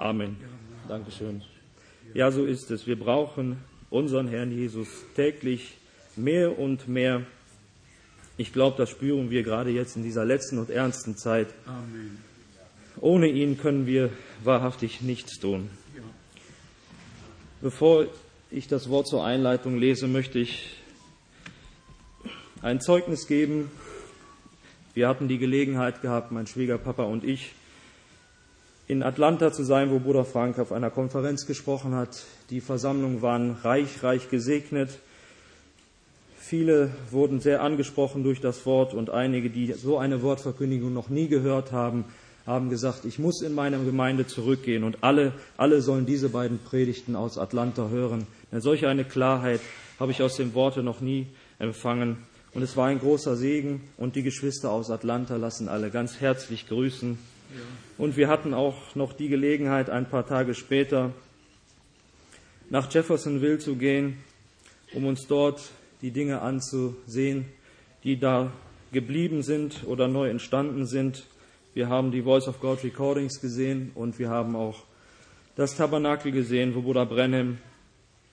Amen. Dankeschön. Ja, so ist es. Wir brauchen unseren Herrn Jesus täglich mehr und mehr. Ich glaube, das spüren wir gerade jetzt in dieser letzten und ernsten Zeit. Amen. Ohne ihn können wir wahrhaftig nichts tun. Bevor ich das Wort zur Einleitung lese, möchte ich ein Zeugnis geben. Wir hatten die Gelegenheit gehabt, mein Schwiegerpapa und ich, in Atlanta zu sein, wo Bruder Frank auf einer Konferenz gesprochen hat. Die Versammlungen waren reich, reich gesegnet. Viele wurden sehr angesprochen durch das Wort und einige, die so eine Wortverkündigung noch nie gehört haben, haben gesagt, ich muss in meine Gemeinde zurückgehen und alle, alle sollen diese beiden Predigten aus Atlanta hören. Eine solche eine Klarheit habe ich aus dem Worte noch nie empfangen. Und es war ein großer Segen und die Geschwister aus Atlanta lassen alle ganz herzlich grüßen. Und wir hatten auch noch die Gelegenheit, ein paar Tage später nach Jeffersonville zu gehen, um uns dort die Dinge anzusehen, die da geblieben sind oder neu entstanden sind. Wir haben die Voice of God Recordings gesehen und wir haben auch das Tabernakel gesehen, wo Bruder Brenhem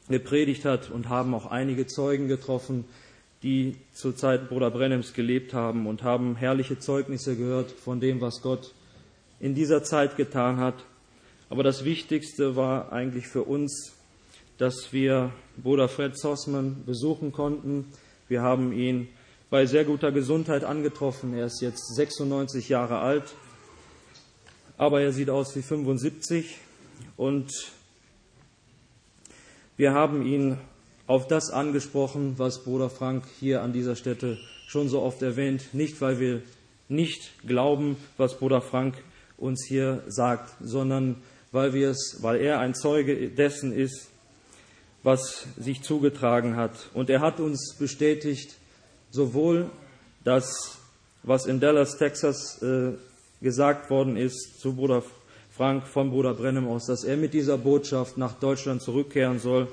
gepredigt hat und haben auch einige Zeugen getroffen, die zur Zeit Bruder Brenhems gelebt haben und haben herrliche Zeugnisse gehört von dem, was Gott in dieser Zeit getan hat. Aber das Wichtigste war eigentlich für uns, dass wir Bruder Fred Zossmann besuchen konnten. Wir haben ihn bei sehr guter Gesundheit angetroffen. Er ist jetzt 96 Jahre alt, aber er sieht aus wie 75 und wir haben ihn auf das angesprochen, was Bruder Frank hier an dieser Stätte schon so oft erwähnt, nicht weil wir nicht glauben, was Bruder Frank uns hier sagt, sondern weil wir es, weil er ein Zeuge dessen ist, was sich zugetragen hat. Und er hat uns bestätigt, sowohl das, was in Dallas, Texas äh, gesagt worden ist zu Bruder Frank von Bruder Brennem aus, dass er mit dieser Botschaft nach Deutschland zurückkehren soll,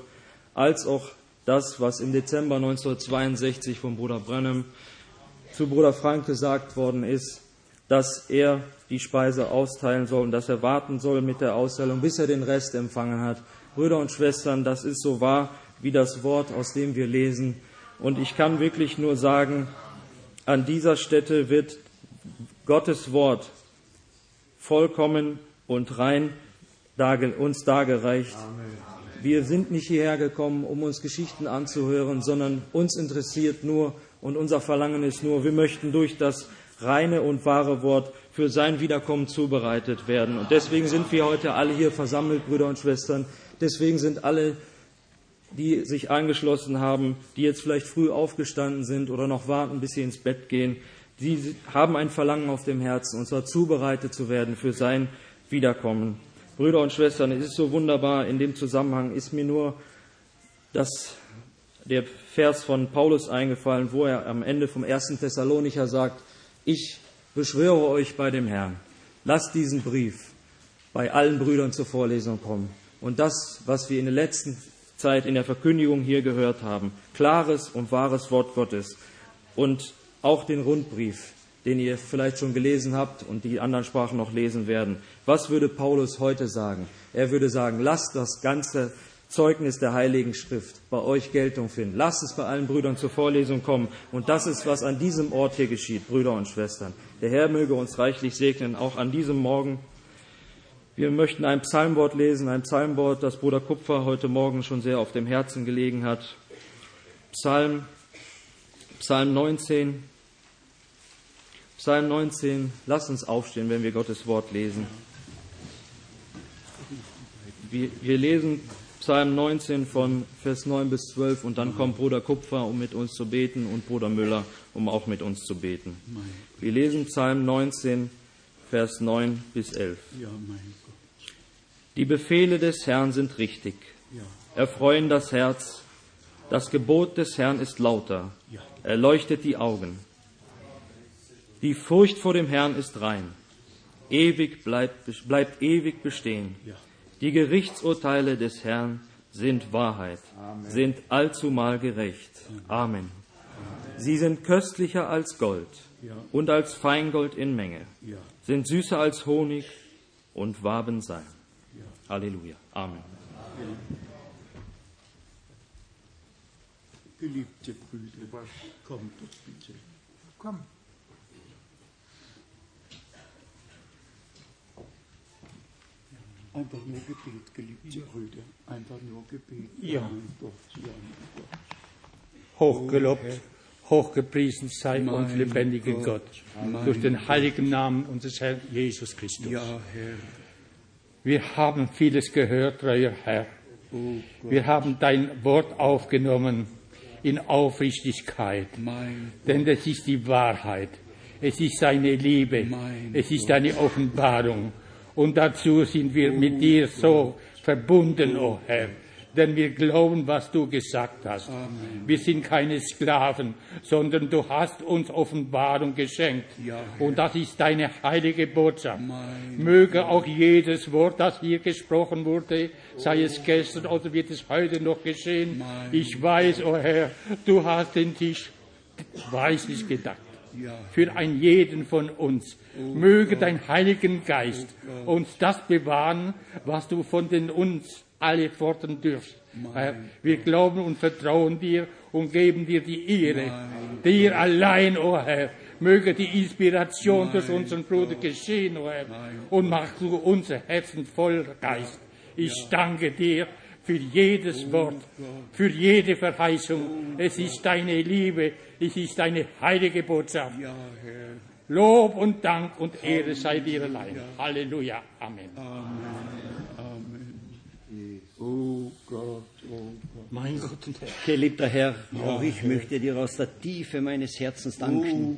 als auch das, was im Dezember 1962 von Bruder Brennem zu Bruder Frank gesagt worden ist, dass er die Speise austeilen soll und dass er warten soll mit der Austeilung, bis er den Rest empfangen hat. Brüder und Schwestern, das ist so wahr wie das Wort, aus dem wir lesen. Und ich kann wirklich nur sagen, an dieser Stätte wird Gottes Wort vollkommen und rein uns dargereicht. Wir sind nicht hierher gekommen, um uns Geschichten anzuhören, sondern uns interessiert nur und unser Verlangen ist nur, wir möchten durch das reine und wahre Wort für sein Wiederkommen zubereitet werden. Und deswegen sind wir heute alle hier versammelt, Brüder und Schwestern. Deswegen sind alle die sich angeschlossen haben, die jetzt vielleicht früh aufgestanden sind oder noch warten, bis sie ins Bett gehen, die haben ein Verlangen auf dem Herzen, und zwar zubereitet zu werden für sein Wiederkommen. Brüder und Schwestern, es ist so wunderbar, in dem Zusammenhang ist mir nur das, der Vers von Paulus eingefallen, wo er am Ende vom ersten Thessalonicher sagt, ich beschwöre euch bei dem Herrn, lasst diesen Brief bei allen Brüdern zur Vorlesung kommen. Und das, was wir in den letzten Zeit in der Verkündigung hier gehört haben. Klares und wahres Wort Gottes. Und auch den Rundbrief, den ihr vielleicht schon gelesen habt und die anderen Sprachen noch lesen werden. Was würde Paulus heute sagen? Er würde sagen, lasst das ganze Zeugnis der Heiligen Schrift bei euch Geltung finden. Lasst es bei allen Brüdern zur Vorlesung kommen. Und das ist, was an diesem Ort hier geschieht, Brüder und Schwestern. Der Herr möge uns reichlich segnen, auch an diesem Morgen. Wir möchten ein Psalmwort lesen, ein Psalmwort, das Bruder Kupfer heute Morgen schon sehr auf dem Herzen gelegen hat. Psalm, Psalm 19. Psalm 19. Lass uns aufstehen, wenn wir Gottes Wort lesen. Wir, wir lesen Psalm 19 von Vers 9 bis 12 und dann kommt Bruder Kupfer, um mit uns zu beten und Bruder Müller, um auch mit uns zu beten. Wir lesen Psalm 19, Vers 9 bis 11. Ja, mein die Befehle des Herrn sind richtig, erfreuen das Herz. Das Gebot des Herrn ist lauter, erleuchtet die Augen. Die Furcht vor dem Herrn ist rein, ewig bleibt, bleibt ewig bestehen. Die Gerichtsurteile des Herrn sind Wahrheit, Amen. sind allzumal gerecht. Amen. Sie sind köstlicher als Gold und als Feingold in Menge, sind süßer als Honig und Waben sein. Halleluja. Amen. Geliebte Brüder, kommt doch bitte. Komm. Einfach nur Gebet, geliebte Brüder. Einfach nur Gebet. Ja. Mein Gott, ja, mein Gott. Hochgelobt, hochgepriesen sei Mein uns lebendiger Gott, Gott, durch den heiligen Namen unseres Herrn Jesus Christus. Ja, Herr. Wir haben vieles gehört, treuer Herr. Oh Wir haben dein Wort aufgenommen in Aufrichtigkeit, mein denn es ist die Wahrheit. Es ist deine Liebe. Mein Es ist deine Offenbarung. Und dazu sind wir mit dir so verbunden, o oh Herr. Denn wir glauben, was du gesagt hast. Wir sind keine Sklaven, sondern du hast uns Offenbarung geschenkt. Ja. Und das ist deine heilige Botschaft. Mein Möge auch jedes Wort, das hier gesprochen wurde, sei es gestern oder wird es heute noch geschehen. Mein Ich weiß, o oh Herr, du hast den Tisch weislich gedacht für einen jeden von uns. Möge dein Heiligen Geist uns das bewahren, was du von den uns alle fordern dürft. Herr, wir glauben und vertrauen dir und geben dir die Ehre. Dir allein, o Herr, möge die Inspiration durch unseren Bruder geschehen, o Herr, und mach du unser Herzen voll Geist. Ich danke dir für jedes Wort, für jede Verheißung. Es ist deine Liebe, es ist deine heilige Botschaft. Lob und Dank und Ehre sei dir allein. Halleluja. Amen. Oh Gott, oh Gott. Mein Gott und Herr. Geliebter Herr, auch ich möchte dir aus der Tiefe meines Herzens danken,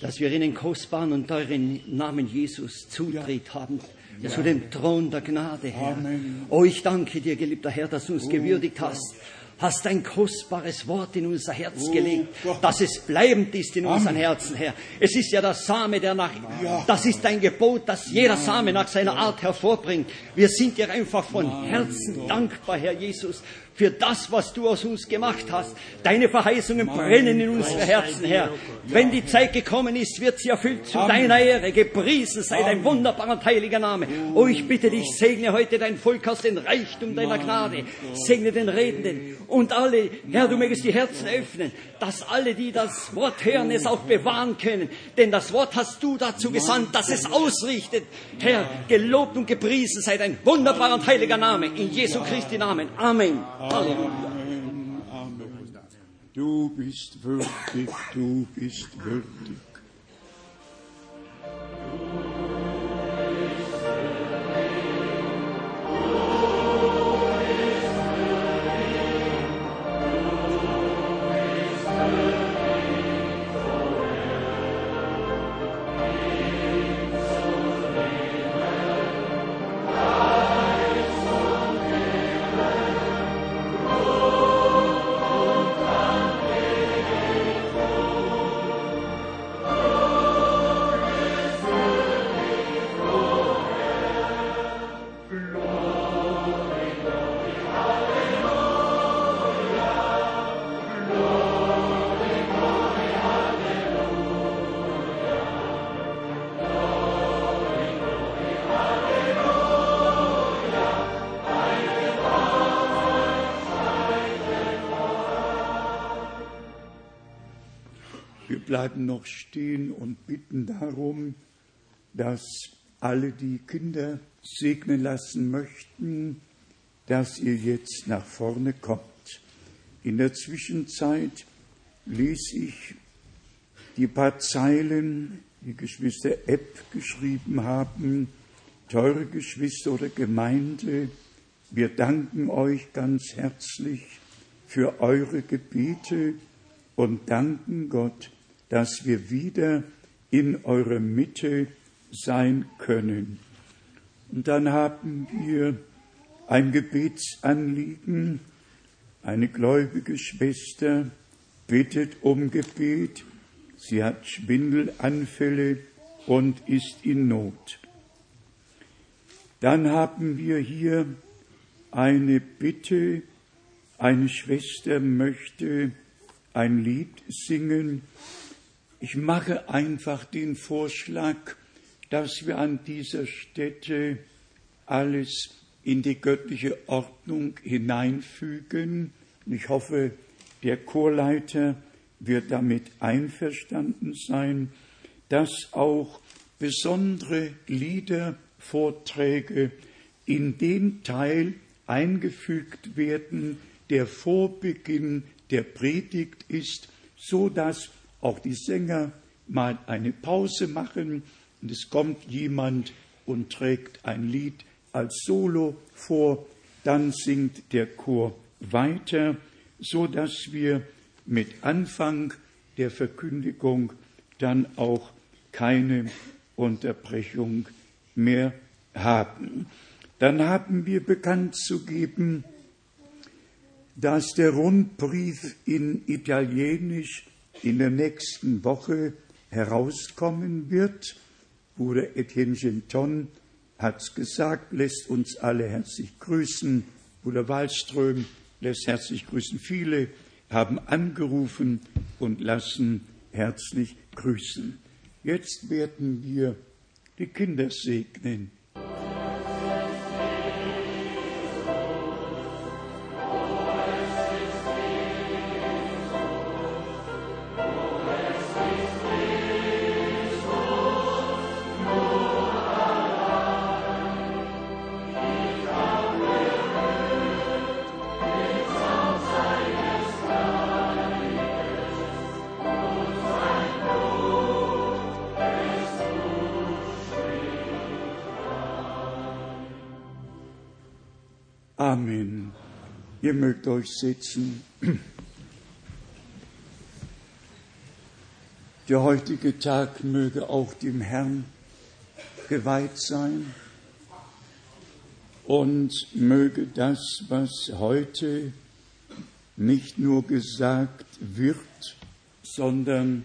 dass wir in den kostbaren und teuren Namen Jesus Zutritt haben zu dem Thron der Gnade, Herr. Amen. Oh, ich danke dir, geliebter Herr, dass du uns gewürdigt hast. Hast ein kostbares Wort in unser Herz gelegt, Gott. dass es bleibend ist in unseren Herzen, Herr. Es ist ja der Same, der nach, das ist ein Gebot, das jeder Same nach seiner Art hervorbringt. Wir sind dir einfach von Herzen dankbar, Herr Jesus, für das, was du aus uns gemacht hast. Deine Verheißungen brennen in unsere Herzen, Herr. Wenn die Zeit gekommen ist, wird sie erfüllt zu deiner Ehre. Gepriesen sei dein wunderbarer und heiliger Name. Oh, ich bitte dich, segne heute dein Volk aus dem Reichtum deiner Gnade. Segne den Redenden und alle, Herr, du mögest die Herzen öffnen, dass alle, die das Wort hören, es auch bewahren können. Denn das Wort hast du dazu gesandt, dass es ausrichtet. Herr, gelobt und gepriesen sei dein wunderbarer und heiliger Name. In Jesu Christi Namen. Amen. Halleluja. Amen, Amen. Du bist würdig, du bist würdig. Bleiben noch stehen und bitten darum, dass alle, die Kinder segnen lassen möchten, dass ihr jetzt nach vorne kommt. In der Zwischenzeit lese ich die paar Zeilen, die Geschwister Epp geschrieben haben. Teure Geschwister oder Gemeinde, wir danken euch ganz herzlich für eure Gebete und danken Gott, dass wir wieder in eurer Mitte sein können. Und dann haben wir ein Gebetsanliegen. Eine gläubige Schwester bittet um Gebet. Sie hat Schwindelanfälle und ist in Not. Dann haben wir hier eine Bitte. Eine Schwester möchte ein Lied singen. Ich mache einfach den Vorschlag, dass wir an dieser Stätte alles in die göttliche Ordnung hineinfügen. Ich hoffe, der Chorleiter wird damit einverstanden sein, dass auch besondere Liedervorträge in den Teil eingefügt werden, der vor Beginn der Predigt ist, so dass auch die Sänger mal eine Pause machen und es kommt jemand und trägt ein Lied als Solo vor, dann singt der Chor weiter, so dass wir mit Anfang der Verkündigung dann auch keine Unterbrechung mehr haben. Dann haben wir bekannt zu geben, dass der Rundbrief in Italienisch in der nächsten Woche herauskommen wird. Bruder Etienne Genton hat es gesagt, lässt uns alle herzlich grüßen. Bruder Wallström lässt herzlich grüßen. Viele haben angerufen und lassen herzlich grüßen. Jetzt werden wir die Kinder segnen. Mögt euch setzen. Der heutige Tag möge auch dem Herrn geweiht sein und möge das, was heute nicht nur gesagt wird, sondern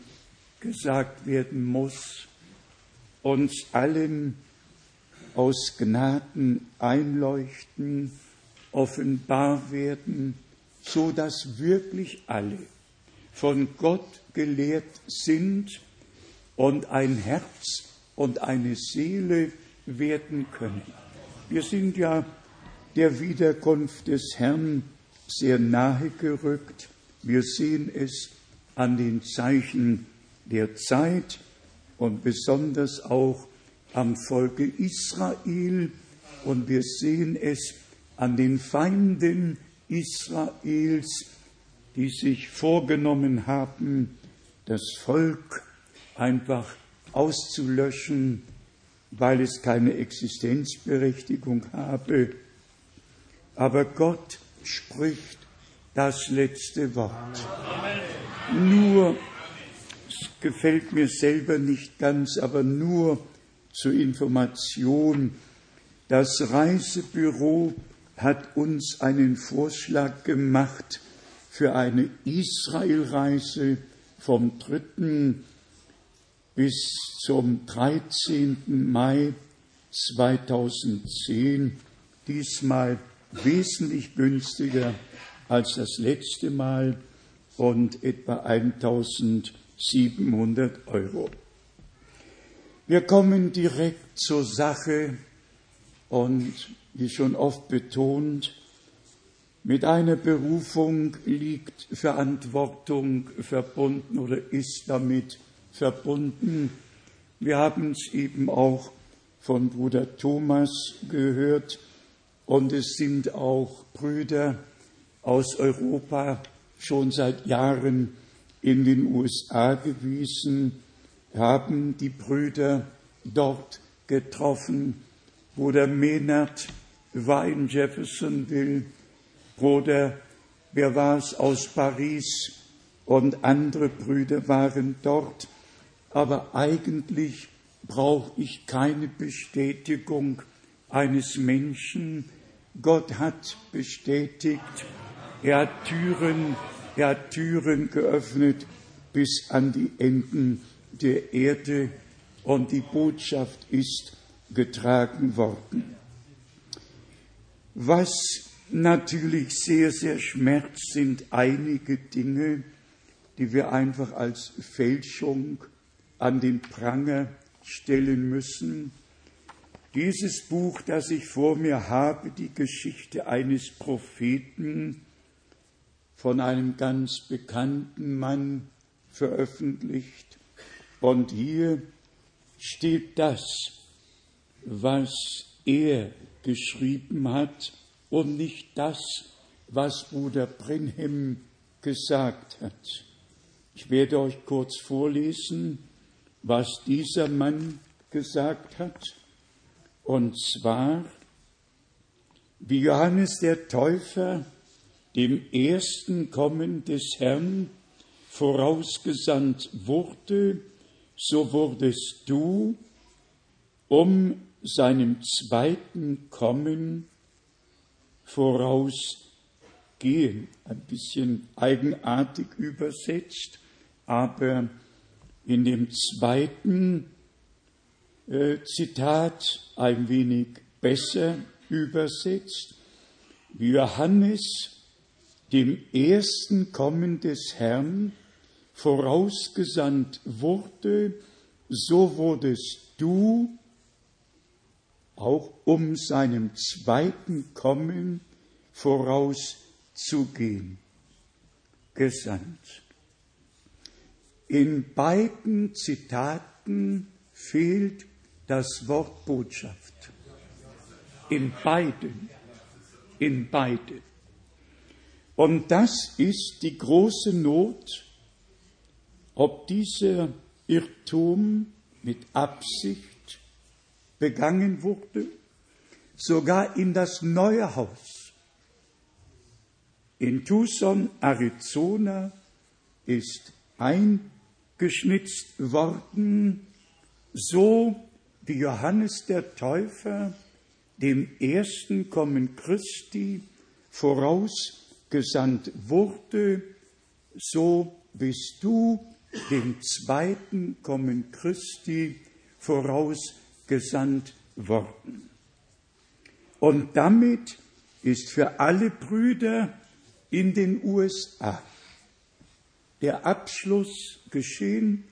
gesagt werden muss, uns allen aus Gnaden einleuchten, offenbar werden, so dass wirklich alle von Gott gelehrt sind und ein Herz und eine Seele werden können. Wir sind ja der Wiederkunft des Herrn sehr nahe gerückt. Wir sehen es an den Zeichen der Zeit und besonders auch am Volke Israel und wir sehen es an den Feinden Israels, die sich vorgenommen haben, das Volk einfach auszulöschen, weil es keine Existenzberechtigung habe. Aber Gott spricht das letzte Wort. Nur, es gefällt mir selber nicht ganz, aber nur zur Information, das Reisebüro hat uns einen Vorschlag gemacht für eine Israelreise vom 3. bis zum 13. Mai 2010, diesmal wesentlich günstiger als das letzte Mal und etwa 1700 Euro. Wir kommen direkt zur Sache und wie schon oft betont, mit einer Berufung liegt Verantwortung verbunden oder ist damit verbunden. Wir haben es eben auch von Bruder Thomas gehört und es sind auch Brüder aus Europa schon seit Jahren in den USA gewesen, haben die Brüder dort getroffen. Bruder Menard war in Jeffersonville, Bruder, wer war es aus Paris und andere Brüder waren dort. Aber eigentlich brauche ich keine Bestätigung eines Menschen. Gott hat bestätigt, er hat Türen, er hat Türen geöffnet bis an die Enden der Erde und die Botschaft ist getragen worden. Was natürlich sehr, sehr schmerzt, sind einige Dinge, die wir einfach als Fälschung an den Pranger stellen müssen. Dieses Buch, das ich vor mir habe, die Geschichte eines Propheten, von einem ganz bekannten Mann veröffentlicht. Und hier steht das, was er geschrieben hat und nicht das, was Bruder Brenhem gesagt hat. Ich werde euch kurz vorlesen, was dieser Mann gesagt hat. Und zwar, wie Johannes der Täufer dem ersten Kommen des Herrn vorausgesandt wurde, so wurdest du, um seinem zweiten Kommen vorausgehen. Ein bisschen eigenartig übersetzt, aber in dem zweiten äh, Zitat ein wenig besser übersetzt, Johannes dem ersten Kommen des Herrn vorausgesandt wurde, so wurdest du auch um seinem zweiten Kommen vorauszugehen, gesandt. In beiden Zitaten fehlt das Wort Botschaft. In beiden. In beiden. Und das ist die große Not, ob dieser Irrtum mit Absicht begangen wurde, sogar in das neue Haus. In Tucson, Arizona ist eingeschnitzt worden, so wie Johannes der Täufer dem ersten Kommen Christi voraus gesandt wurde, so bist du dem zweiten Kommen Christi vorausgesandt worden. Und damit ist für alle Brüder in den USA der Abschluss geschehen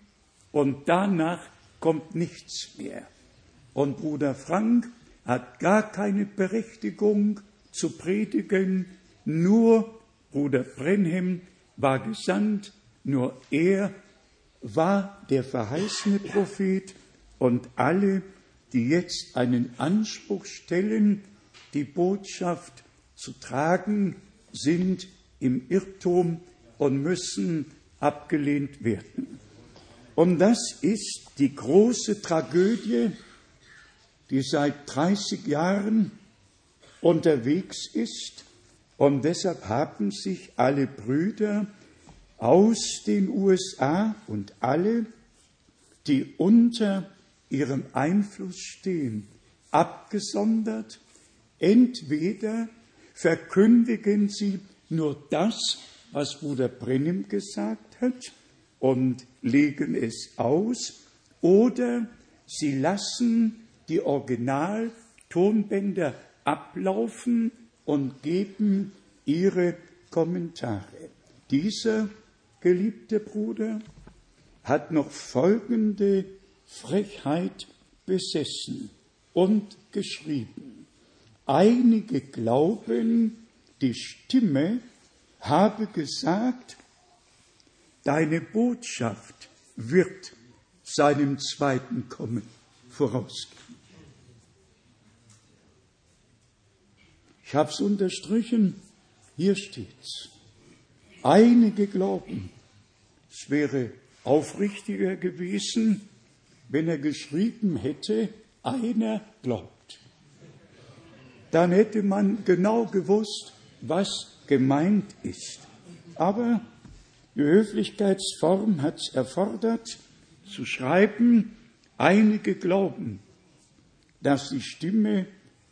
und danach kommt nichts mehr. Und Bruder Frank hat gar keine Berechtigung zu predigen, nur Bruder Brenhem war gesandt, nur er war der verheißene Prophet und alle, die jetzt einen Anspruch stellen, die Botschaft zu tragen, sind im Irrtum und müssen abgelehnt werden. Und das ist die große Tragödie, die seit 30 Jahren unterwegs ist und deshalb haben sich alle Brüder aus den USA und alle, die unter ihrem Einfluss stehen, abgesondert. Entweder verkündigen sie nur das, was Bruder Brennim gesagt hat, und legen es aus, oder sie lassen die Original-Tonbänder ablaufen und geben ihre Kommentare. Dieser geliebte Bruder hat noch folgende Frechheit besessen und geschrieben. Einige glauben, die Stimme habe gesagt, deine Botschaft wird seinem zweiten Kommen vorausgehen. Ich habe es unterstrichen, hier steht's. Einige glauben, es wäre aufrichtiger gewesen, wenn er geschrieben hätte, einer glaubt. Dann hätte man genau gewusst, was gemeint ist. Aber die Höflichkeitsform hat es erfordert, zu schreiben, einige glauben, dass die Stimme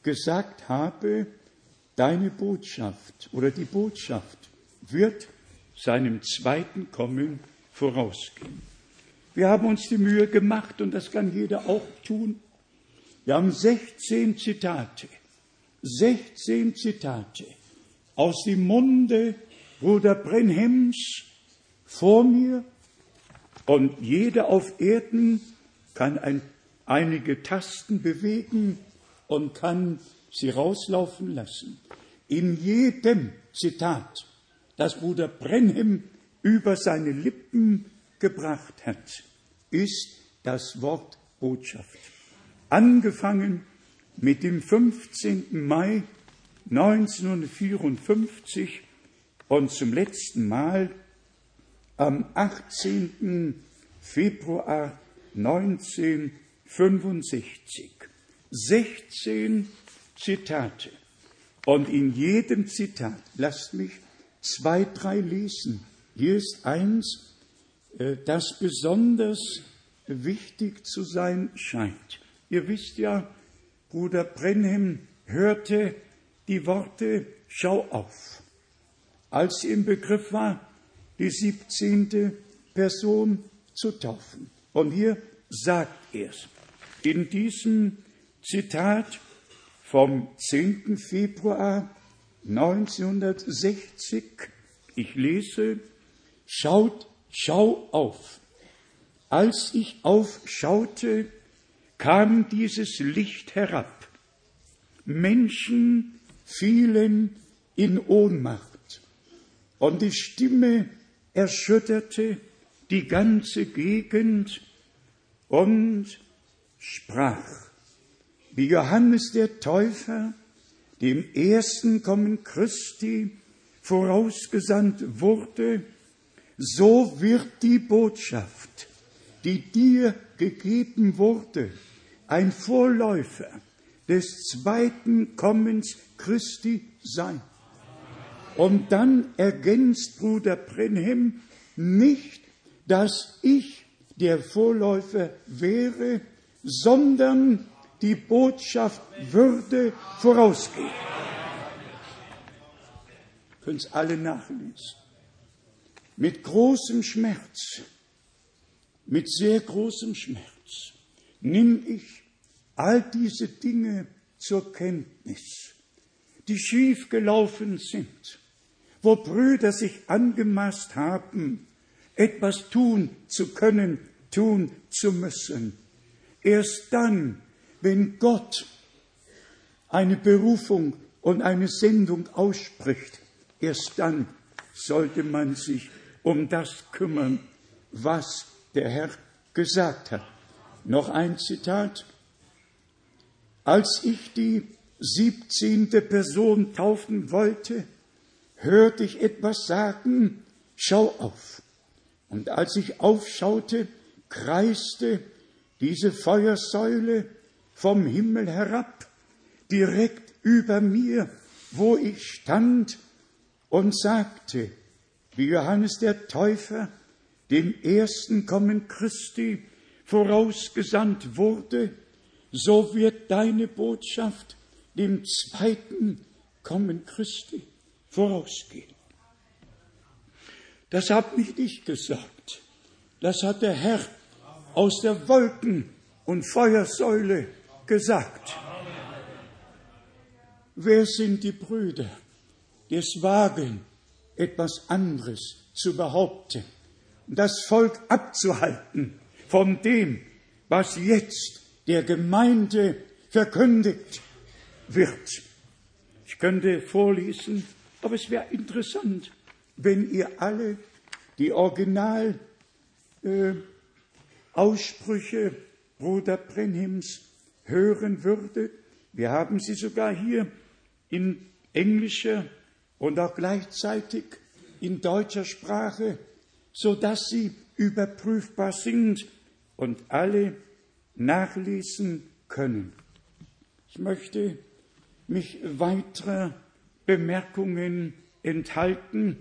gesagt habe, deine Botschaft oder die Botschaft wird seinem zweiten Kommen vorausgehen. Wir haben uns die Mühe gemacht und das kann jeder auch tun. Wir haben 16 Zitate, 16 Zitate aus dem Munde Bruder Brenhems vor mir und jeder auf Erden kann ein, einige Tasten bewegen und kann sie rauslaufen lassen. In jedem Zitat, das Bruder Brenhem über seine Lippen gebracht hat, ist das Wort Botschaft. Angefangen mit dem 15. Mai 1954 und zum letzten Mal am 18. Februar 1965. 16 Zitate. Und in jedem Zitat, lasst mich zwei, drei lesen. Hier ist eins, das besonders wichtig zu sein scheint. Ihr wisst ja, Bruder Brenhem hörte die Worte Schau auf, als sie im Begriff war, die 17. Person zu taufen. Und hier sagt er es. In diesem Zitat vom 10. Februar 1960, ich lese, schaut, schau auf. Als ich aufschaute, kam dieses Licht herab. Menschen fielen in Ohnmacht und die Stimme erschütterte die ganze Gegend und sprach, wie Johannes der Täufer dem ersten Kommen Christi vorausgesandt wurde, so wird die Botschaft, die dir gegeben wurde, ein Vorläufer des zweiten Kommens Christi sein. Und dann ergänzt Bruder Brenhem nicht, dass ich der Vorläufer wäre, sondern die Botschaft würde vorausgehen. Können es alle nachlesen. Mit großem Schmerz, mit sehr großem Schmerz, nimm ich all diese Dinge zur Kenntnis, die schiefgelaufen sind, wo Brüder sich angemaßt haben, etwas tun zu können, tun zu müssen. Erst dann, wenn Gott eine Berufung und eine Sendung ausspricht, erst dann sollte man sich um das kümmern, was der Herr gesagt hat. Noch ein Zitat. Als ich die siebzehnte Person taufen wollte, hörte ich etwas sagen, schau auf. Und als ich aufschaute, kreiste diese Feuersäule vom Himmel herab, direkt über mir, wo ich stand, und sagte, wie Johannes der Täufer dem ersten Kommen Christi vorausgesandt wurde, so wird deine Botschaft dem zweiten Kommen Christi vorausgehen. Das habe ich nicht gesagt. Das hat der Herr aus der Wolken- und Feuersäule gesagt. Wer sind die Brüder, die es wagen, etwas anderes zu behaupten, das Volk abzuhalten von dem, was jetzt der Gemeinde verkündigt wird? Ich könnte vorlesen, aber es wäre interessant, wenn ihr alle die Original äh, Bruder Brenhims hören würdet. Wir haben sie sogar hier in englischer und auch gleichzeitig in deutscher Sprache, so dass sie überprüfbar sind und alle nachlesen können. Ich möchte mich weiterer Bemerkungen enthalten.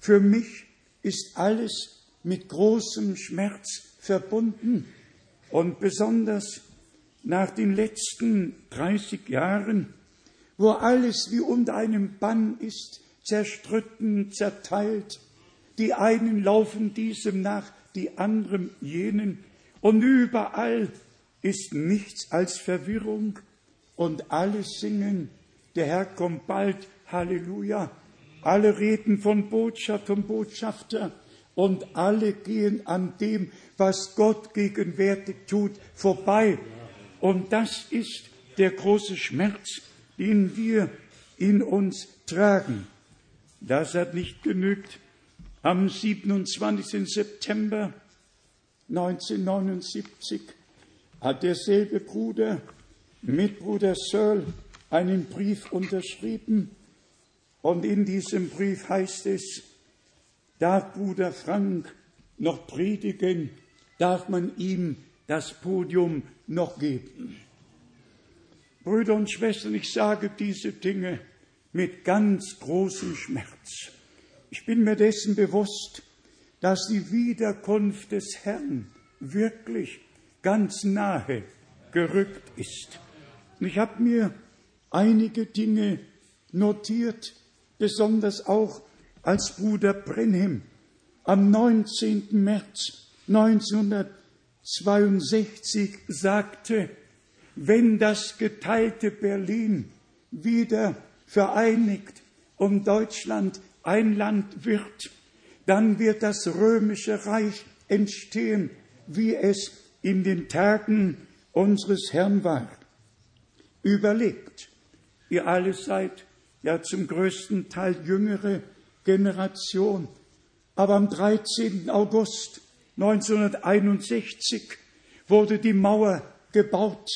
Für mich ist alles mit großem Schmerz verbunden und besonders nach den letzten 30 Jahren, wo alles wie unter einem Bann ist, zerstritten, zerteilt. Die einen laufen diesem nach, die anderen jenen. Und überall ist nichts als Verwirrung und alle singen, der Herr kommt bald, Halleluja. Alle reden von Botschaft und Botschafter und alle gehen an dem, was Gott gegenwärtig tut, vorbei. Und das ist der große Schmerz, den wir in uns tragen. Das hat nicht genügt. Am 27. September 1979 hat derselbe Bruder mit Bruder Searle einen Brief unterschrieben und in diesem Brief heißt es, darf Bruder Frank noch predigen, darf man ihm das Podium noch geben. Brüder und Schwestern, ich sage diese Dinge mit ganz großem Schmerz. Ich bin mir dessen bewusst, dass die Wiederkunft des Herrn wirklich ganz nahe gerückt ist. Und ich habe mir einige Dinge notiert, besonders auch als Bruder Brenhem am 19. März 1962 sagte, wenn das geteilte Berlin wieder vereinigt und Deutschland ein Land wird, dann wird das römische Reich entstehen, wie es in den Tagen unseres Herrn war. Überlegt, ihr alle seid ja zum größten Teil jüngere Generation, aber am 13. August 1961 wurde die Mauer gebaut,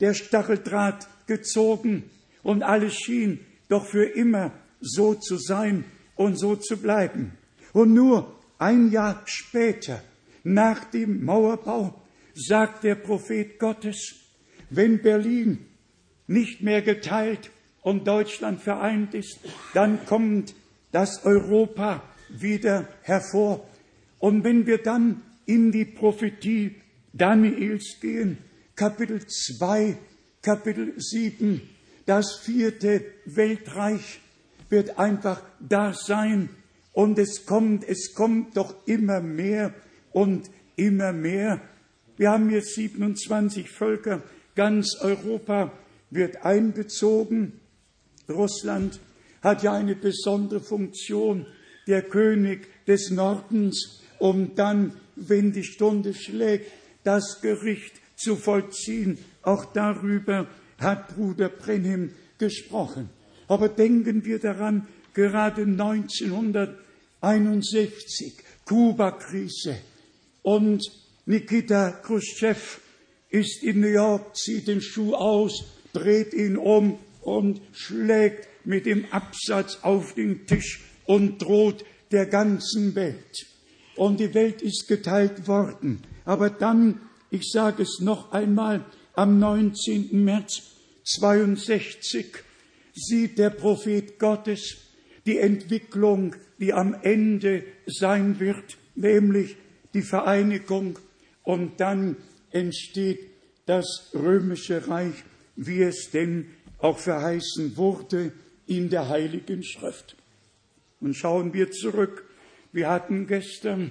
der Stacheldraht gezogen und alles schien doch für immer so zu sein und so zu bleiben. Und nur ein Jahr später, nach dem Mauerbau, sagt der Prophet Gottes, wenn Berlin nicht mehr geteilt und Deutschland vereint ist, dann kommt das Europa wieder hervor. Und wenn wir dann in die Prophetie Daniels gehen, Kapitel 2, Kapitel 7, das vierte Weltreich wird einfach da sein. Und es kommt, es kommt doch immer mehr und immer mehr. Wir haben jetzt 27 Völker, ganz Europa wird einbezogen. Russland hat ja eine besondere Funktion, der König des Nordens, um dann, wenn die Stunde schlägt, das Gericht zu vollziehen. Auch darüber hat Bruder Brenhem gesprochen. Aber denken wir daran, gerade 1961, Kuba-Krise und Nikita Khrushchev ist in New York, zieht den Schuh aus, dreht ihn um und schlägt mit dem Absatz auf den Tisch und droht der ganzen Welt. Und die Welt ist geteilt worden. Aber dann, ich sage es noch einmal, am 19. März 62 sieht der Prophet Gottes die Entwicklung, die am Ende sein wird, nämlich die Vereinigung und dann entsteht das römische Reich, wie es denn auch verheißen wurde in der Heiligen Schrift. Und schauen wir zurück. Wir hatten gestern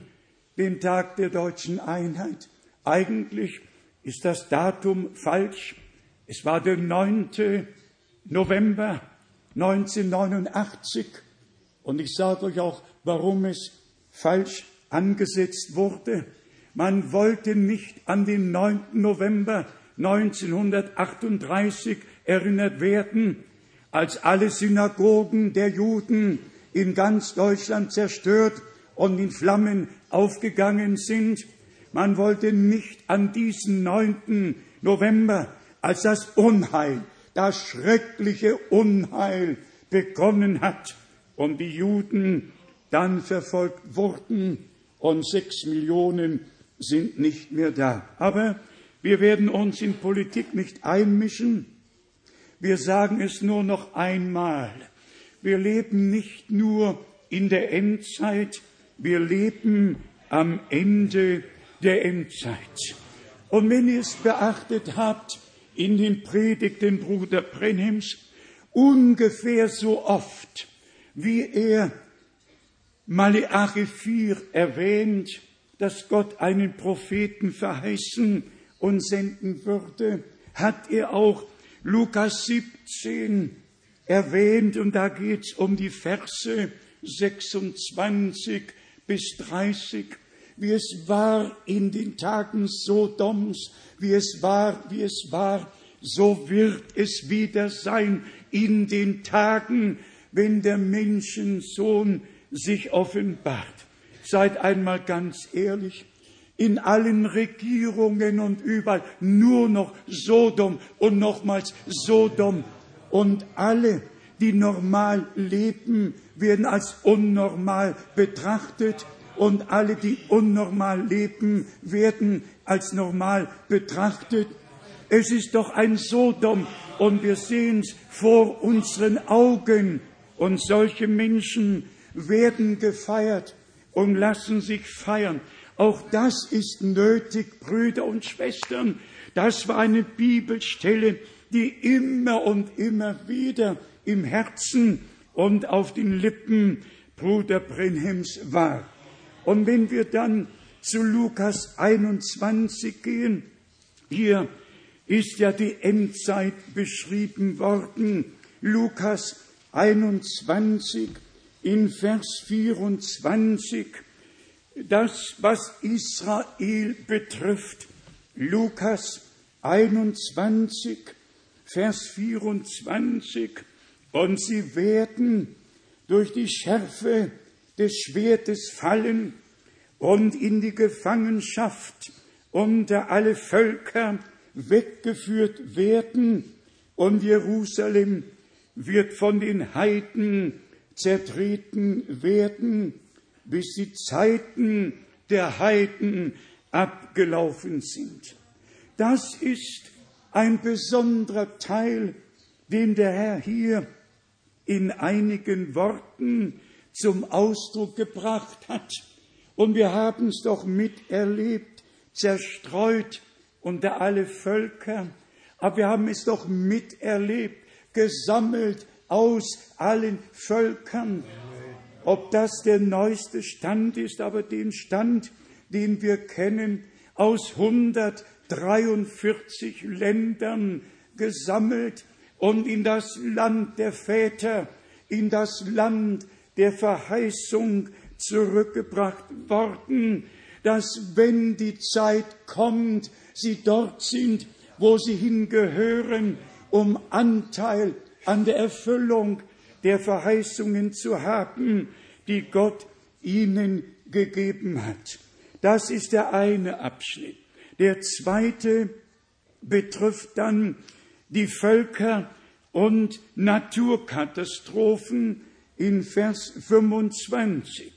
den Tag der deutschen Einheit. Eigentlich ist das Datum falsch. Es war der 9. November 1989. Und ich sage euch auch, warum es falsch angesetzt wurde. Man wollte nicht an den 9. November 1938 erinnert werden, als alle Synagogen der Juden in ganz Deutschland zerstört und in Flammen aufgegangen sind. Man wollte nicht an diesen 9. November, als das Unheil, das schreckliche Unheil begonnen hat und die Juden dann verfolgt wurden und sechs Millionen sind nicht mehr da. Aber wir werden uns in Politik nicht einmischen. Wir sagen es nur noch einmal. Wir leben nicht nur in der Endzeit, wir leben am Ende der Endzeit. Und wenn ihr es beachtet habt in den Predigten Bruder Brenhems, ungefähr so oft, wie er Maleachi 4 erwähnt, dass Gott einen Propheten verheißen und senden würde, hat er auch Lukas 17 erwähnt und da geht es um die Verse 26 bis 30, wie es war in den Tagen Sodoms, wie es war, wie es war so wird es wieder sein in den Tagen, wenn der Menschensohn sich offenbart. Seid einmal ganz ehrlich, in allen Regierungen und überall nur noch Sodom und nochmals Sodom. Und alle, die normal leben, werden als unnormal betrachtet und alle, die unnormal leben, werden als normal betrachtet. Es ist doch ein Sodom und wir sehen es vor unseren Augen und solche Menschen werden gefeiert und lassen sich feiern. Auch das ist nötig, Brüder und Schwestern. Das war eine Bibelstelle, die immer und immer wieder im Herzen und auf den Lippen Bruder Brenhems war. Und wenn wir dann zu Lukas 21 gehen, hier ist ja die Endzeit beschrieben worden. Lukas 21 in Vers 24 das, was Israel betrifft. Lukas 21, Vers 24. Und sie werden durch die Schärfe des Schwertes fallen und in die Gefangenschaft unter alle Völker weggeführt werden und Jerusalem wird von den Heiden zertreten werden bis die Zeiten der Heiden abgelaufen sind. Das ist ein besonderer Teil, den der Herr hier in einigen Worten zum Ausdruck gebracht hat. Und wir haben es doch miterlebt, zerstreut unter alle Völker. Aber wir haben es doch miterlebt, gesammelt aus allen Völkern. Ob das der neueste Stand ist, aber den Stand, den wir kennen, aus 143 Ländern gesammelt und in das Land der Väter, in das Land der Verheißung zurückgebracht worden, dass wenn die Zeit kommt, sie dort sind, wo sie hingehören, um Anteil an der Erfüllung der Verheißungen zu haben, die Gott ihnen gegeben hat. Das ist der eine Abschnitt. Der zweite betrifft dann die Völker und Naturkatastrophen in Vers 25.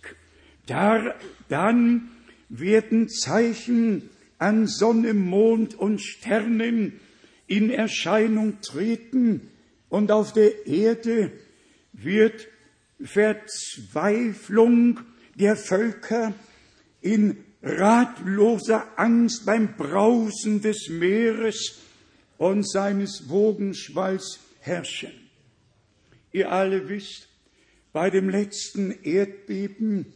Da, dann werden Zeichen an Sonne, Mond und Sternen in Erscheinung treten und auf der Erde wird Verzweiflung der Völker in ratloser Angst beim Brausen des Meeres und seines Wogenschwalls herrschen. Ihr alle wisst, bei dem letzten Erdbeben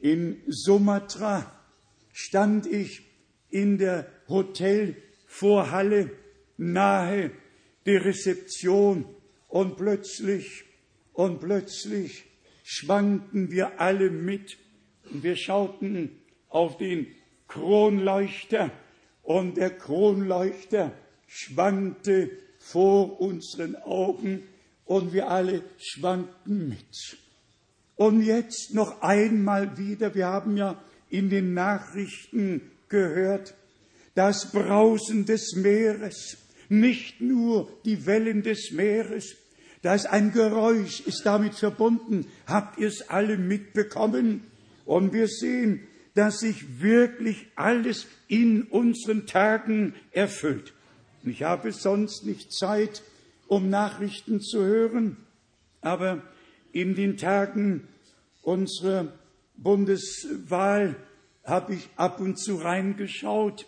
in Sumatra stand ich in der Hotelvorhalle nahe der Rezeption und plötzlich und plötzlich schwankten wir alle mit und wir schauten auf den Kronleuchter und der Kronleuchter schwankte vor unseren Augen und wir alle schwankten mit. Und jetzt noch einmal wieder, wir haben ja in den Nachrichten gehört, das Brausen des Meeres, nicht nur die Wellen des Meeres, da ein Geräusch, ist damit verbunden. Habt ihr es alle mitbekommen? Und wir sehen, dass sich wirklich alles in unseren Tagen erfüllt. Ich habe sonst nicht Zeit, um Nachrichten zu hören, aber in den Tagen unserer Bundeswahl habe ich ab und zu reingeschaut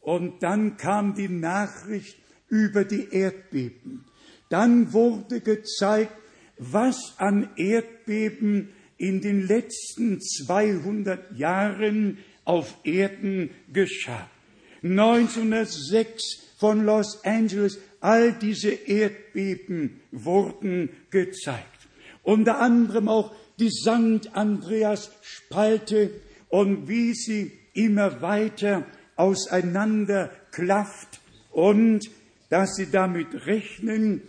und dann kam die Nachricht über die Erdbeben. Dann wurde gezeigt, was an Erdbeben in den letzten 200 Jahren auf Erden geschah. 1906 von Los Angeles, all diese Erdbeben wurden gezeigt. Unter anderem auch die St. Andreas Spalte und wie sie immer weiter auseinander klafft und dass sie damit rechnen,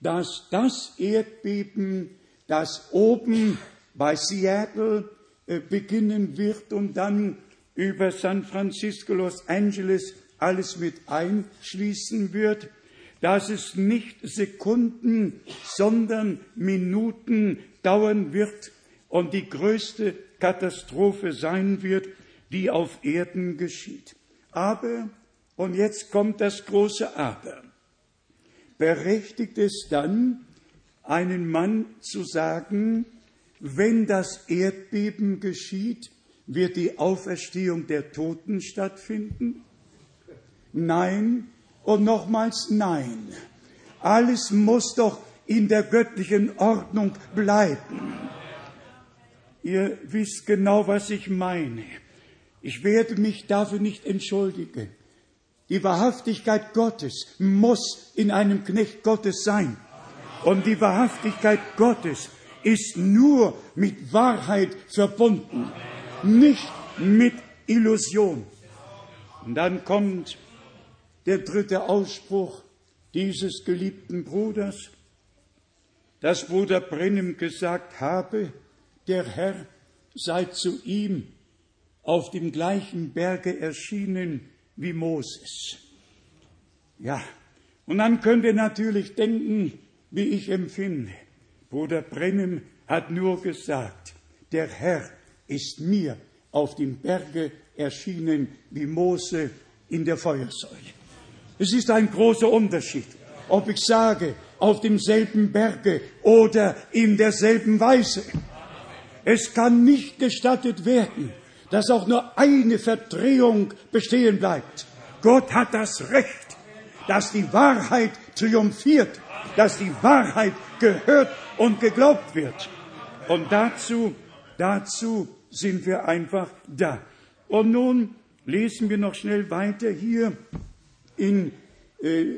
dass das Erdbeben, das oben bei Seattle äh, beginnen wird und dann über San Francisco, Los Angeles alles mit einschließen wird, dass es nicht Sekunden, sondern Minuten dauern wird und die größte Katastrophe sein wird, die auf Erden geschieht. Aber, und jetzt kommt das große Aber, berechtigt es dann, einen Mann zu sagen, wenn das Erdbeben geschieht, wird die Auferstehung der Toten stattfinden? Nein und nochmals nein. Alles muss doch in der göttlichen Ordnung bleiben. Ihr wisst genau, was ich meine. Ich werde mich dafür nicht entschuldigen. Die Wahrhaftigkeit Gottes muss in einem Knecht Gottes sein. Und die Wahrhaftigkeit Gottes ist nur mit Wahrheit verbunden, nicht mit Illusion. Und dann kommt der dritte Ausspruch dieses geliebten Bruders, dass Bruder Brennem gesagt habe, der Herr sei zu ihm auf dem gleichen Berge erschienen wie Moses. Ja, und dann könnt ihr natürlich denken, wie ich empfinde. Bruder Brennem hat nur gesagt, der Herr ist mir auf dem Berge erschienen wie Mose in der Feuersäule. Es ist ein großer Unterschied, ob ich sage, auf demselben Berge oder in derselben Weise. Es kann nicht gestattet werden, dass auch nur eine Verdrehung bestehen bleibt. Gott hat das Recht, dass die Wahrheit triumphiert, dass die Wahrheit gehört und geglaubt wird. Und dazu, dazu sind wir einfach da. Und nun lesen wir noch schnell weiter hier in äh,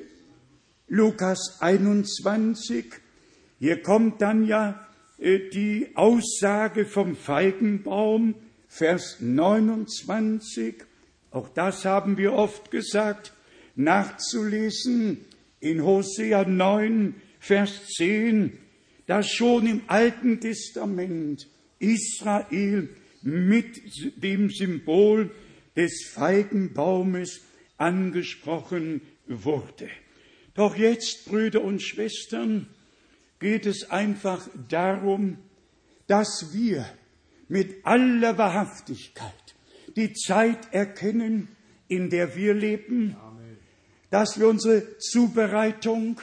Lukas 21. Hier kommt dann ja äh, die Aussage vom Feigenbaum, Vers 29. Auch das haben wir oft gesagt, nachzulesen in Hosea 9, Vers 10, dass schon im Alten Testament Israel mit dem Symbol des Feigenbaumes angesprochen wurde. Doch jetzt, Brüder und Schwestern, geht es einfach darum, dass wir mit aller Wahrhaftigkeit die Zeit erkennen, in der wir leben, dass wir unsere Zubereitung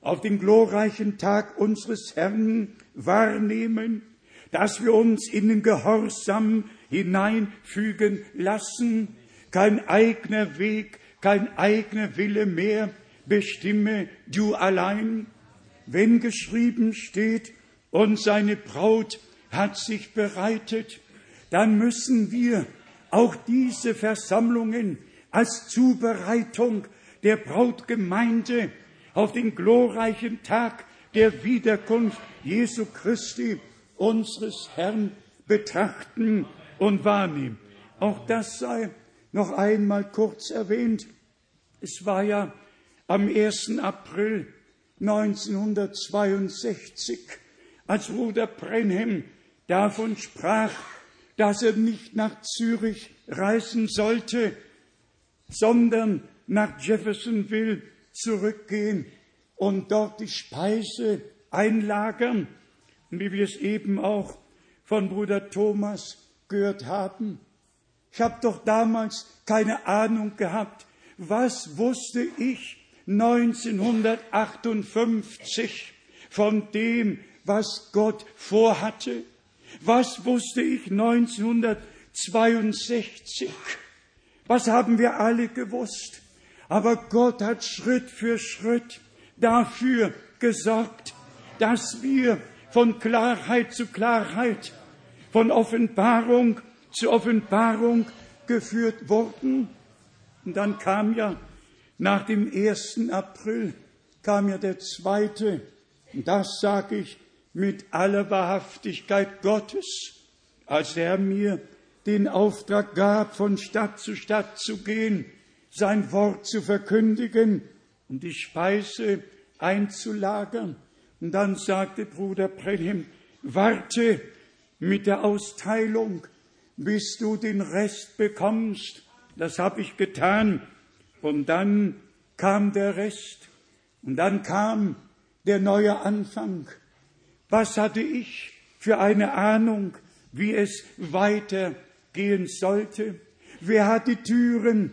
auf den glorreichen Tag unseres Herrn wahrnehmen, dass wir uns in den Gehorsam hineinfügen lassen, kein eigener Weg, kein eigener Wille mehr bestimme du allein, wenn geschrieben steht, und seine Braut hat sich bereitet, dann müssen wir auch diese Versammlungen als Zubereitung der Brautgemeinde auf den glorreichen Tag der Wiederkunft Jesu Christi, unseres Herrn, betrachten und wahrnehmen. Auch das sei noch einmal kurz erwähnt. Es war ja am 1. April 1962, als Bruder Brenhem davon sprach, dass er nicht nach Zürich reisen sollte, sondern nach Jeffersonville zurückgehen und dort die Speise einlagern, wie wir es eben auch von Bruder Thomas gehört haben. Ich habe doch damals keine Ahnung gehabt, was wusste ich 1958 von dem, was Gott vorhatte? Was wusste ich 1962? Was haben wir alle gewusst? Aber Gott hat Schritt für Schritt dafür gesorgt, dass wir von Klarheit zu Klarheit, von Offenbarung zu Offenbarung geführt wurden. Und dann kam ja nach dem 1. April kam ja der zweite, und das sage ich mit aller Wahrhaftigkeit Gottes, als er mir den Auftrag gab, von Stadt zu Stadt zu gehen, sein Wort zu verkündigen, um die Speise einzulagern. Und dann sagte Bruder Brenhem, warte mit der Austeilung, bis du den Rest bekommst. Das habe ich getan. Und dann kam der Rest. Und dann kam der neue Anfang. Was hatte ich für eine Ahnung, wie es weitergehen sollte? Wer hat die Türen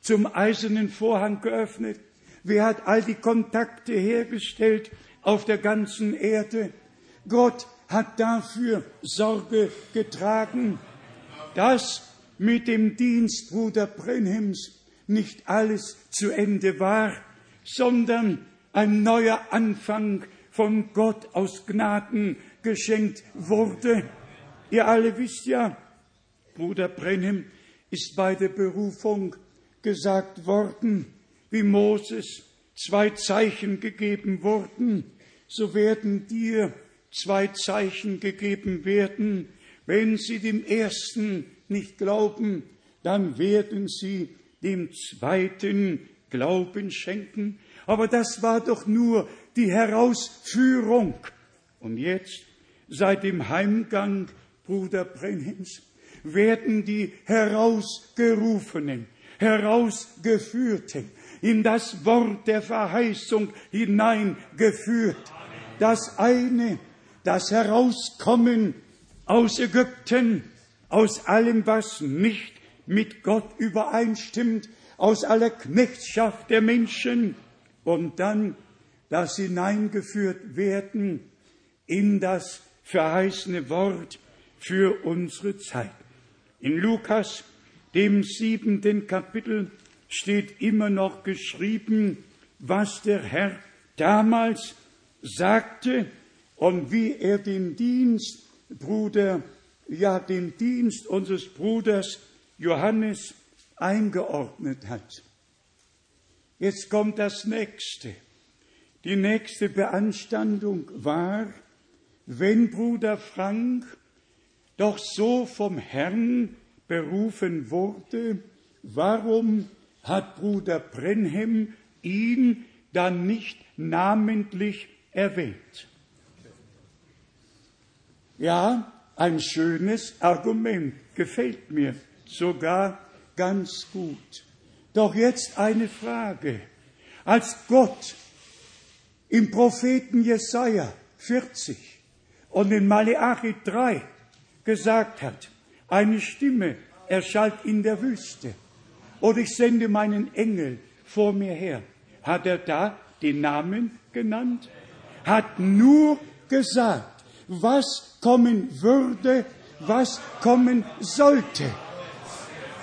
zum eisernen Vorhang geöffnet? Wer hat all die Kontakte hergestellt auf der ganzen Erde? Gott hat dafür Sorge getragen, dass mit dem Dienst Bruder Brenhems nicht alles zu Ende war, sondern ein neuer Anfang von Gott aus Gnaden geschenkt wurde. Ihr alle wisst ja, Bruder Brenhem ist bei der Berufung gesagt worden, wie Moses zwei Zeichen gegeben wurden, so werden dir zwei Zeichen gegeben werden. Wenn sie dem ersten nicht glauben, dann werden sie dem zweiten Glauben schenken. Aber das war doch nur die Herausführung. Und jetzt, seit dem Heimgang Bruder Brenhens, werden die Herausgerufenen, Herausgeführten in das Wort der Verheißung hineingeführt. Das eine, das Herauskommen aus Ägypten, aus allem, was nicht mit Gott übereinstimmt, aus aller Knechtschaft der Menschen, und dann das hineingeführt werden in das verheißene Wort für unsere Zeit. In Lukas, dem siebenten Kapitel, steht immer noch geschrieben, was der Herr damals sagte und wie er den Dienst, Bruder, ja, den Dienst unseres Bruders Johannes eingeordnet hat. Jetzt kommt das nächste. Die nächste Beanstandung war, wenn Bruder Frank doch so vom Herrn berufen wurde, warum hat Bruder Brenhem ihn dann nicht namentlich erwähnt? Ja, ein schönes Argument, gefällt mir sogar ganz gut. Doch jetzt eine Frage. Als Gott im Propheten Jesaja 40 und in Maleachi 3 gesagt hat, eine Stimme erschallt in der Wüste und ich sende meinen Engel vor mir her. Hat er da den Namen genannt? Hat nur gesagt, was kommen würde, was kommen sollte.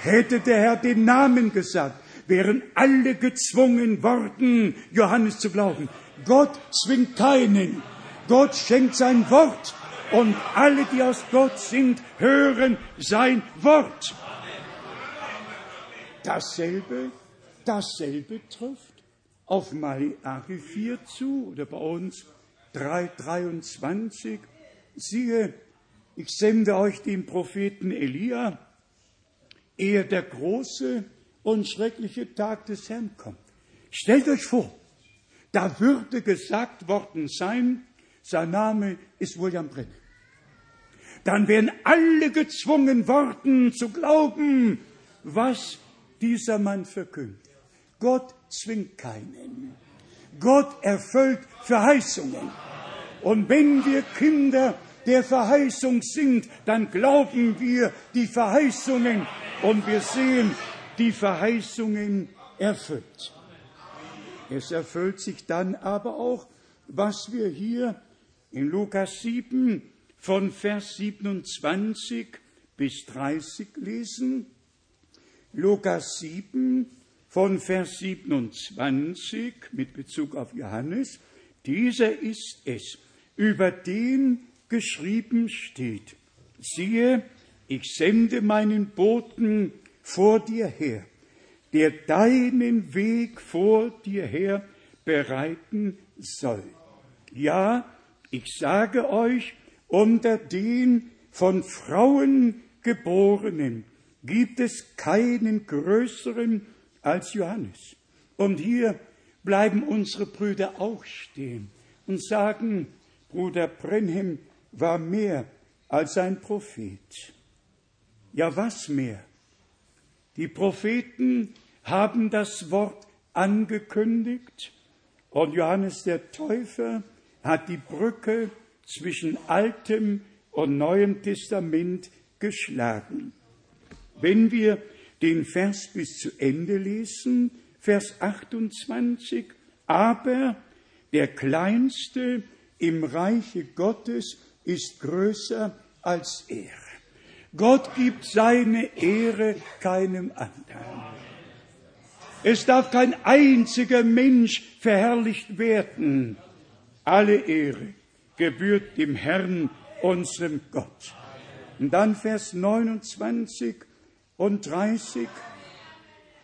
Hätte der Herr den Namen gesagt, wären alle gezwungen worden, Johannes zu glauben. Gott zwingt keinen. Gott schenkt sein Wort und alle, die aus Gott sind, hören sein Wort. Dasselbe, dasselbe trifft auf Malachi 4 zu oder bei uns 3,23. Siehe, ich sende euch den Propheten Elia, ehe der große und schreckliche Tag des Herrn kommt. Stellt euch vor, da würde gesagt worden sein, sein Name ist William Brennan. Dann wären alle gezwungen worden zu glauben, was dieser Mann verkündet. Gott zwingt keinen. Gott erfüllt Verheißungen. Und wenn wir Kinder der Verheißung sind, dann glauben wir die Verheißungen und wir sehen die Verheißungen erfüllt. Es erfüllt sich dann aber auch, was wir hier in Lukas 7 von Vers 27 bis 30 lesen. Lukas 7 von Vers 27 mit Bezug auf Johannes. Dieser ist es, über den geschrieben steht. Siehe, ich sende meinen Boten vor dir her, der deinen Weg vor dir her bereiten soll. Ja, ich sage euch, unter den von Frauen geborenen gibt es keinen größeren als Johannes. Und hier bleiben unsere Brüder auch stehen und sagen, Bruder Brenhem war mehr als ein Prophet. Ja, was mehr? Die Propheten haben das Wort angekündigt und Johannes der Täufer hat die Brücke zwischen Altem und Neuem Testament geschlagen. Wenn wir den Vers bis zu Ende lesen, Vers 28, aber der Kleinste im Reiche Gottes ist größer als er. Gott gibt seine Ehre keinem anderen. Es darf kein einziger Mensch verherrlicht werden. Alle Ehre gebührt dem Herrn, unserem Gott. Und dann Vers 29 und 30.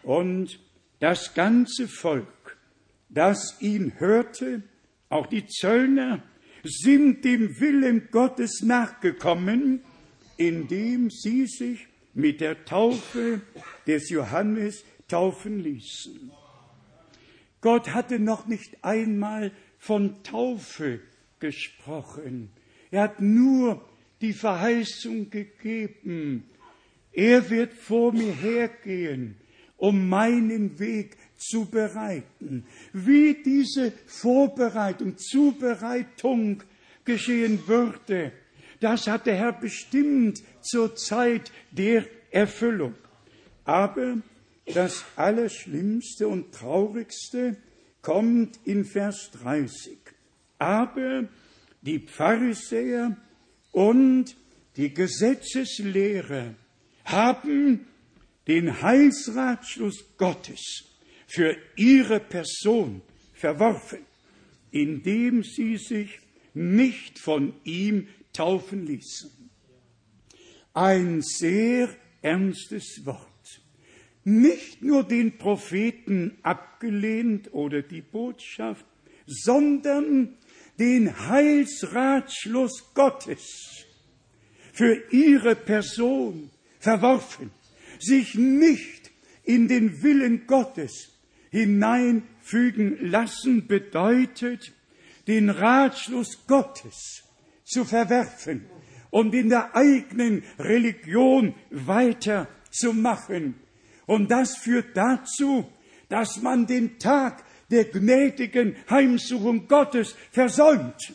Und das ganze Volk, das ihn hörte, auch die Zöllner, sind dem Willen Gottes nachgekommen, indem sie sich mit der Taufe des Johannes taufen ließen. Gott hatte noch nicht einmal von Taufe gesprochen. Er hat nur die Verheißung gegeben. Er wird vor mir hergehen, um meinen Weg zu bereiten. Wie diese Vorbereitung, Zubereitung geschehen würde, das hat der Herr bestimmt zur Zeit der Erfüllung. Aber das Allerschlimmste und Traurigste kommt in Vers 30. Aber die Pharisäer und die Gesetzeslehrer haben den Heilsratschluss Gottes für ihre Person verworfen, indem sie sich nicht von ihm taufen ließen. Ein sehr ernstes Wort. Nicht nur den Propheten abgelehnt oder die Botschaft, sondern den Heilsratschluss Gottes für ihre Person verworfen, sich nicht in den Willen Gottes hineinfügen lassen, bedeutet, den Ratschluss Gottes zu verwerfen und in der eigenen Religion weiterzumachen. Und das führt dazu, dass man den Tag der gnädigen Heimsuchung Gottes versäumt.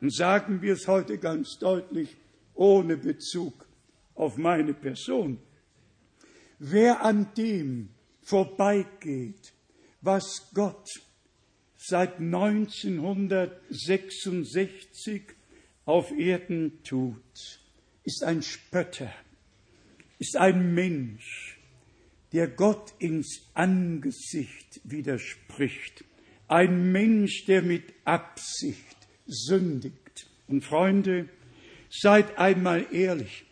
Und sagen wir es heute ganz deutlich, ohne Bezug auf meine Person. Wer an dem vorbeigeht, was Gott seit 1966 auf Erden tut, ist ein Spötter, ist ein Mensch, der Gott ins Angesicht widerspricht. Ein Mensch, der mit Absicht sündigt. Und Freunde, seid einmal ehrlich,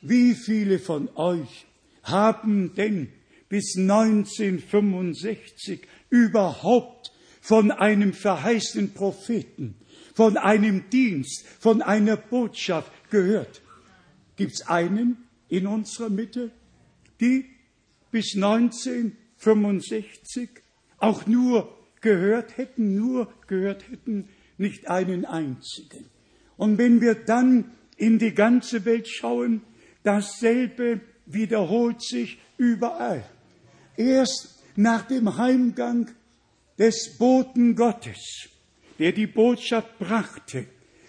wie viele von euch haben denn bis 1965 überhaupt von einem verheißenen Propheten, von einem Dienst, von einer Botschaft gehört? Gibt es einen in unserer Mitte, die bis 1965 auch nur gehört hätten, nur gehört hätten, nicht einen einzigen. Und wenn wir dann in die ganze Welt schauen, dasselbe wiederholt sich überall. Erst nach dem Heimgang des Boten Gottes, der die Botschaft brachte,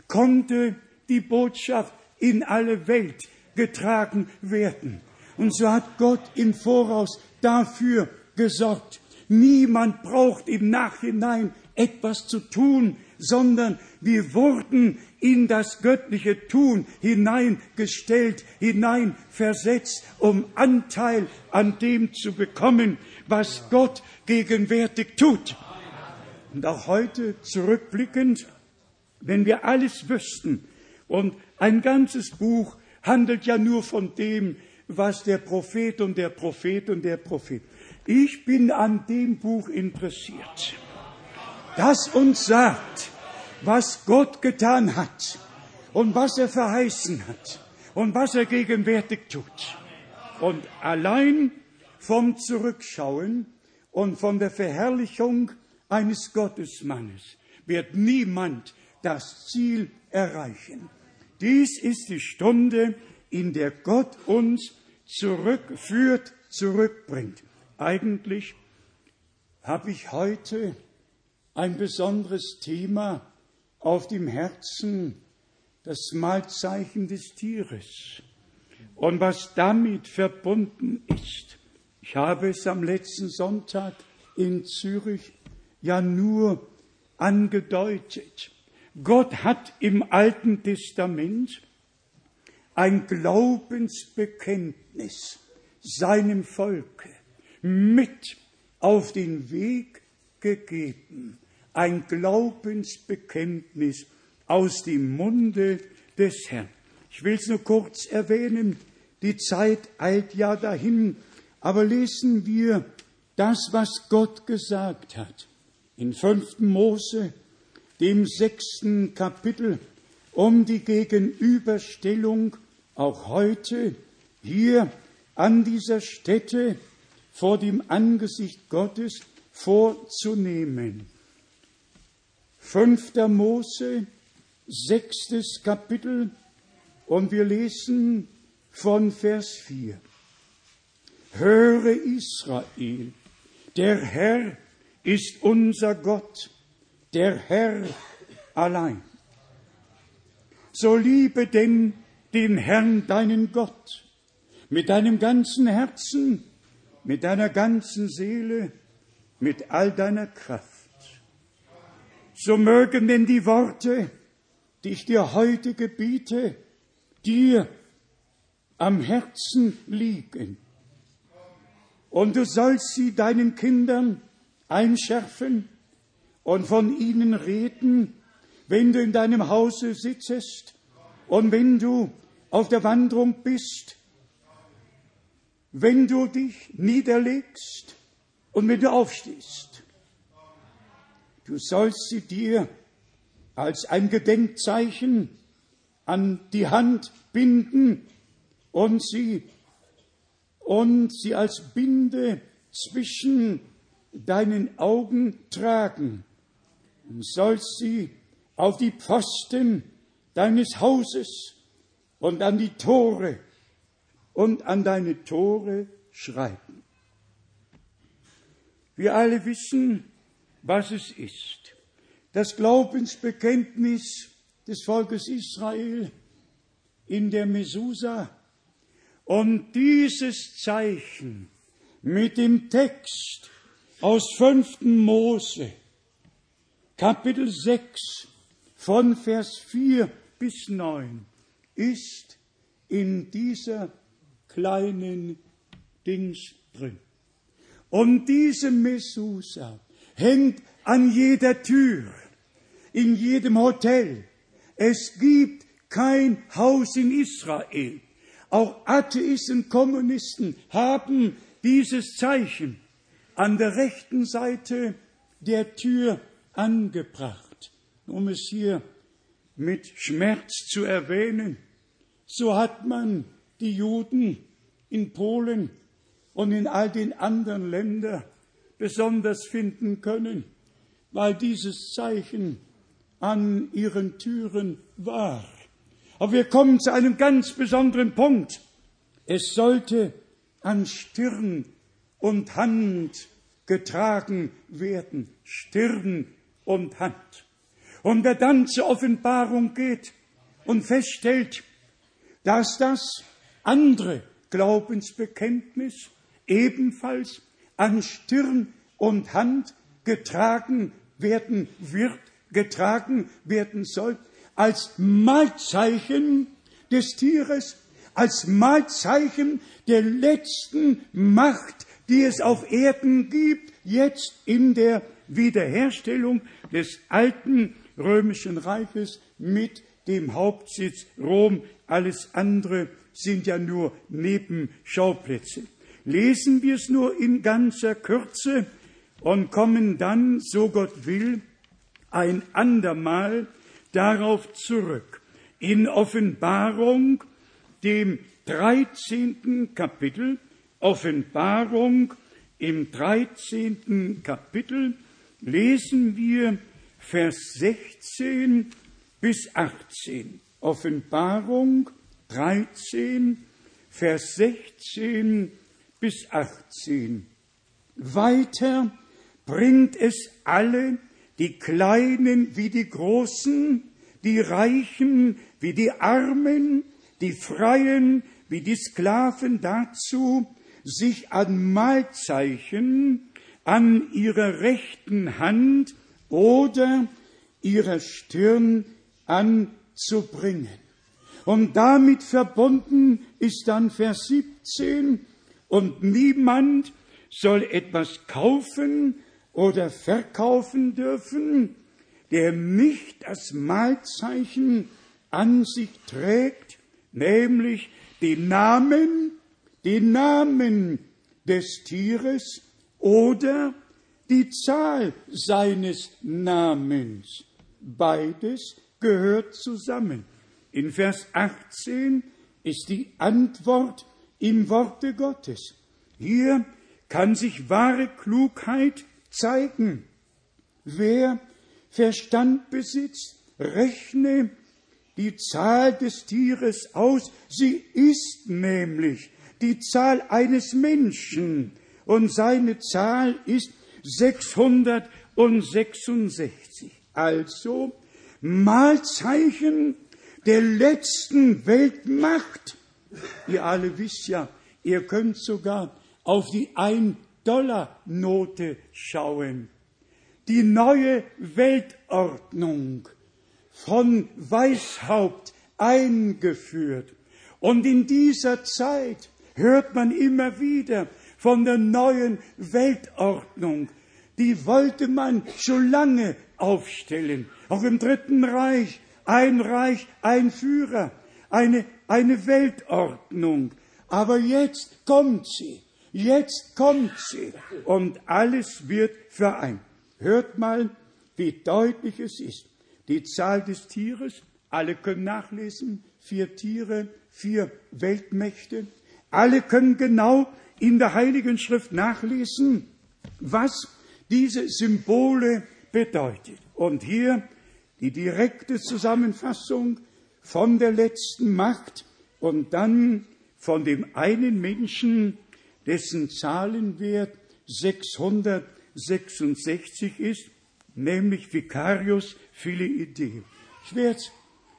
konnte die Botschaft in alle Welt getragen werden. Und so hat Gott im Voraus dafür gesorgt. Niemand braucht im Nachhinein etwas zu tun, sondern wir wurden in das göttliche Tun hineingestellt, hineinversetzt, um Anteil an dem zu bekommen, was Gott gegenwärtig tut. Und auch heute zurückblickend, wenn wir alles wüssten, und ein ganzes Buch handelt ja nur von dem, was der Prophet und der Prophet und der Prophet. Ich bin an dem Buch interessiert, das uns sagt, was Gott getan hat und was er verheißen hat und was er gegenwärtig tut. Und allein vom Zurückschauen und von der Verherrlichung eines Gottesmannes wird niemand das Ziel erreichen. Dies ist die Stunde, in der Gott uns zurückführt, zurückbringt. Eigentlich habe ich heute ein besonderes Thema auf dem Herzen, das Mahlzeichen des Tieres und was damit verbunden ist. Ich habe es am letzten Sonntag in Zürich ja nur angedeutet. Gott hat im Alten Testament ein Glaubensbekenntnis seinem Volke mit auf den Weg gegeben. Ein Glaubensbekenntnis aus dem Munde des Herrn. Ich will es nur kurz erwähnen. Die Zeit eilt ja dahin. Aber lesen wir das, was Gott gesagt hat. In 5. Mose, dem sechsten Kapitel, um die Gegenüberstellung auch heute hier an dieser Stätte vor dem Angesicht Gottes vorzunehmen. 5. Mose, sechstes Kapitel, und wir lesen von Vers 4. Höre Israel, der Herr ist unser Gott, der Herr allein. So liebe denn den Herrn, deinen Gott, mit deinem ganzen Herzen, mit deiner ganzen Seele, mit all deiner Kraft. So mögen denn die Worte, die ich dir heute gebiete, dir am Herzen liegen. Und du sollst sie deinen Kindern einschärfen und von ihnen reden, wenn du in deinem Hause sitzest und wenn du auf der Wanderung bist, wenn du dich niederlegst und wenn du aufstehst. Du sollst sie dir als ein Gedenkzeichen an die Hand binden und sie und sie als Binde zwischen deinen Augen tragen. Du sollst sie auf die Pfosten deines Hauses und an die Tore und an deine Tore schreiben. Wir alle wissen, was es ist. Das Glaubensbekenntnis des Volkes Israel in der Mesusa und dieses Zeichen mit dem Text aus 5. Mose, Kapitel 6, von Vers 4 bis 9, ist in dieser kleinen Dings drin. Und diese Messusa hängt an jeder Tür, in jedem Hotel. Es gibt kein Haus in Israel. Auch Atheisten, Kommunisten haben dieses Zeichen an der rechten Seite der Tür angebracht. Um es hier mit Schmerz zu erwähnen, so hat man die Juden in Polen und in all den anderen Ländern besonders finden können, weil dieses Zeichen an ihren Türen war. Aber wir kommen zu einem ganz besonderen Punkt. Es sollte an Stirn und Hand getragen werden. Stirn und Hand. Und wer dann zur Offenbarung geht und feststellt, dass das andere Glaubensbekenntnis ebenfalls an Stirn und Hand getragen werden wird, getragen werden soll, als Mahlzeichen des Tieres, als Mahlzeichen der letzten Macht, die es auf Erden gibt, jetzt in der Wiederherstellung des alten römischen Reiches mit dem Hauptsitz Rom. Alles andere sind ja nur Nebenschauplätze. Lesen wir es nur in ganzer Kürze und kommen dann, so Gott will, ein andermal darauf zurück. In Offenbarung, dem 13. Kapitel, Offenbarung im 13. Kapitel, lesen wir Vers 16 bis 18. Offenbarung 13, Vers 16 bis 18. Weiter bringt es alle, die Kleinen wie die Großen, die Reichen wie die Armen, die Freien wie die Sklaven dazu, sich an Mahlzeichen an ihrer rechten Hand oder ihrer Stirn anzubringen. Und damit verbunden ist dann Vers 17, und niemand soll etwas kaufen oder verkaufen dürfen, der nicht das Mahlzeichen an sich trägt, nämlich den Namen, den Namen des Tieres oder die Zahl seines Namens. Beides gehört zusammen. In Vers 18 ist die Antwort im Worte Gottes. Hier kann sich wahre Klugheit zeigen. Wer Verstand besitzt, rechne die Zahl des Tieres aus. Sie ist nämlich die Zahl eines Menschen und seine Zahl ist 666. Also Malzeichen der letzten Weltmacht. Ihr alle wisst ja, ihr könnt sogar auf die Ein-Dollar-Note schauen. Die neue Weltordnung von Weishaupt eingeführt. Und in dieser Zeit hört man immer wieder von der neuen Weltordnung. Die wollte man schon lange aufstellen. Auch im Dritten Reich. Ein Reich, ein Führer. Eine, eine Weltordnung. Aber jetzt kommt sie. Jetzt kommt sie. Und alles wird vereint. Hört mal, wie deutlich es ist. Die Zahl des Tieres, alle können nachlesen, vier Tiere, vier Weltmächte. Alle können genau in der Heiligen Schrift nachlesen, was diese Symbole bedeutet. Und hier die direkte Zusammenfassung von der letzten Macht und dann von dem einen Menschen, dessen Zahlenwert 666 ist, nämlich Vicarius Filii Ich werde es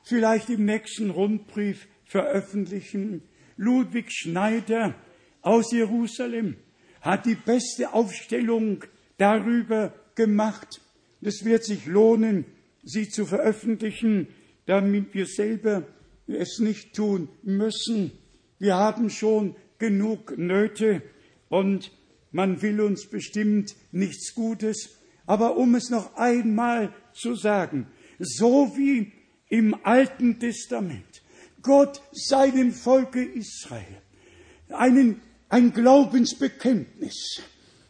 vielleicht im nächsten Rundbrief veröffentlichen. Ludwig Schneider aus Jerusalem hat die beste Aufstellung darüber gemacht. Es wird sich lohnen, sie zu veröffentlichen, damit wir selber es nicht tun müssen. Wir haben schon genug Nöte und man will uns bestimmt nichts Gutes. Aber um es noch einmal zu sagen, so wie im Alten Testament Gott seinem Volke Israel einen, ein Glaubensbekenntnis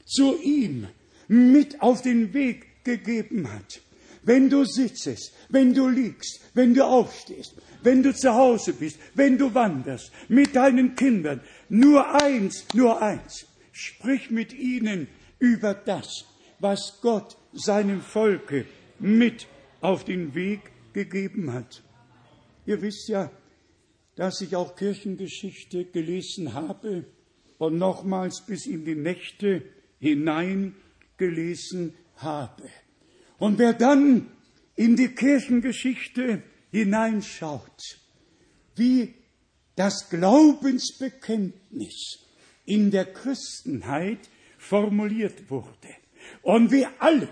zu ihm mit auf den Weg gegeben hat. Wenn du sitzest, wenn du liegst, wenn du aufstehst, wenn du zu Hause bist, wenn du wanderst, mit deinen Kindern, nur eins, nur eins. Sprich mit ihnen über das, was Gott seinem Volke mit auf den Weg gegeben hat. Ihr wisst ja, dass ich auch Kirchengeschichte gelesen habe und nochmals bis in die Nächte hinein gelesen habe. Und wer dann in die Kirchengeschichte hineinschaut, wie das Glaubensbekenntnis in der Christenheit formuliert wurde und wie alle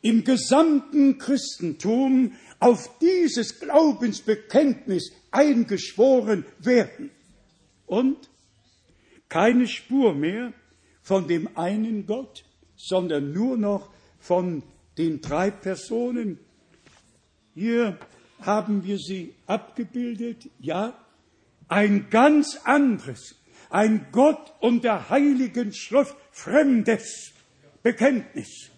im gesamten Christentum auf dieses Glaubensbekenntnis eingeschworen werden. Und keine Spur mehr von dem einen Gott, sondern nur noch von den drei Personen. Hier haben wir sie abgebildet, ja, ein ganz anderes, ein Gott und der Heiligen Schrift fremdes Bekenntnis.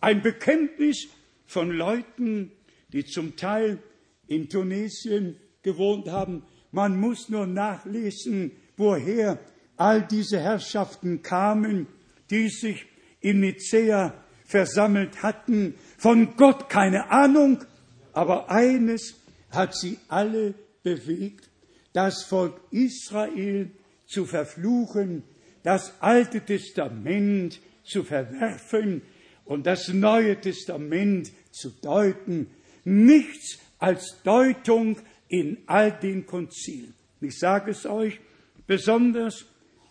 Ein Bekenntnis von Leuten, die zum Teil in Tunesien gewohnt haben. Man muss nur nachlesen, woher all diese Herrschaften kamen, die sich in Nicea versammelt hatten, von Gott keine Ahnung, aber eines hat sie alle bewegt, das Volk Israel zu verfluchen, das Alte Testament zu verwerfen und das Neue Testament zu deuten. Nichts als Deutung in all den Konzilen. Ich sage es euch, besonders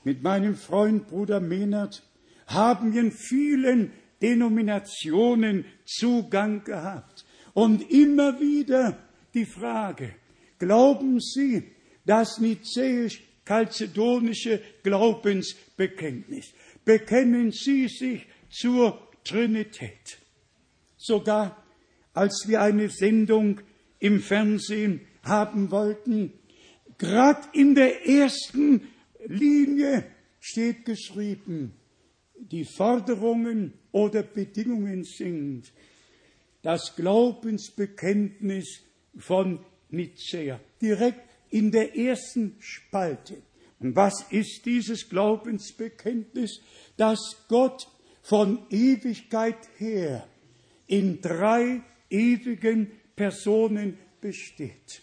mit meinem Freund Bruder Mehnert haben wir in vielen Denominationen Zugang gehabt. Und immer wieder die Frage, glauben Sie, das nizäisch-kalzedonische Glaubensbekenntnis, bekennen Sie sich zur Trinität? Sogar als wir eine Sendung im Fernsehen haben wollten, gerade in der ersten Linie steht geschrieben, die Forderungen oder Bedingungen sind das Glaubensbekenntnis von Nicäa, direkt in der ersten Spalte. Und was ist dieses Glaubensbekenntnis? Dass Gott von Ewigkeit her in drei ewigen Personen besteht.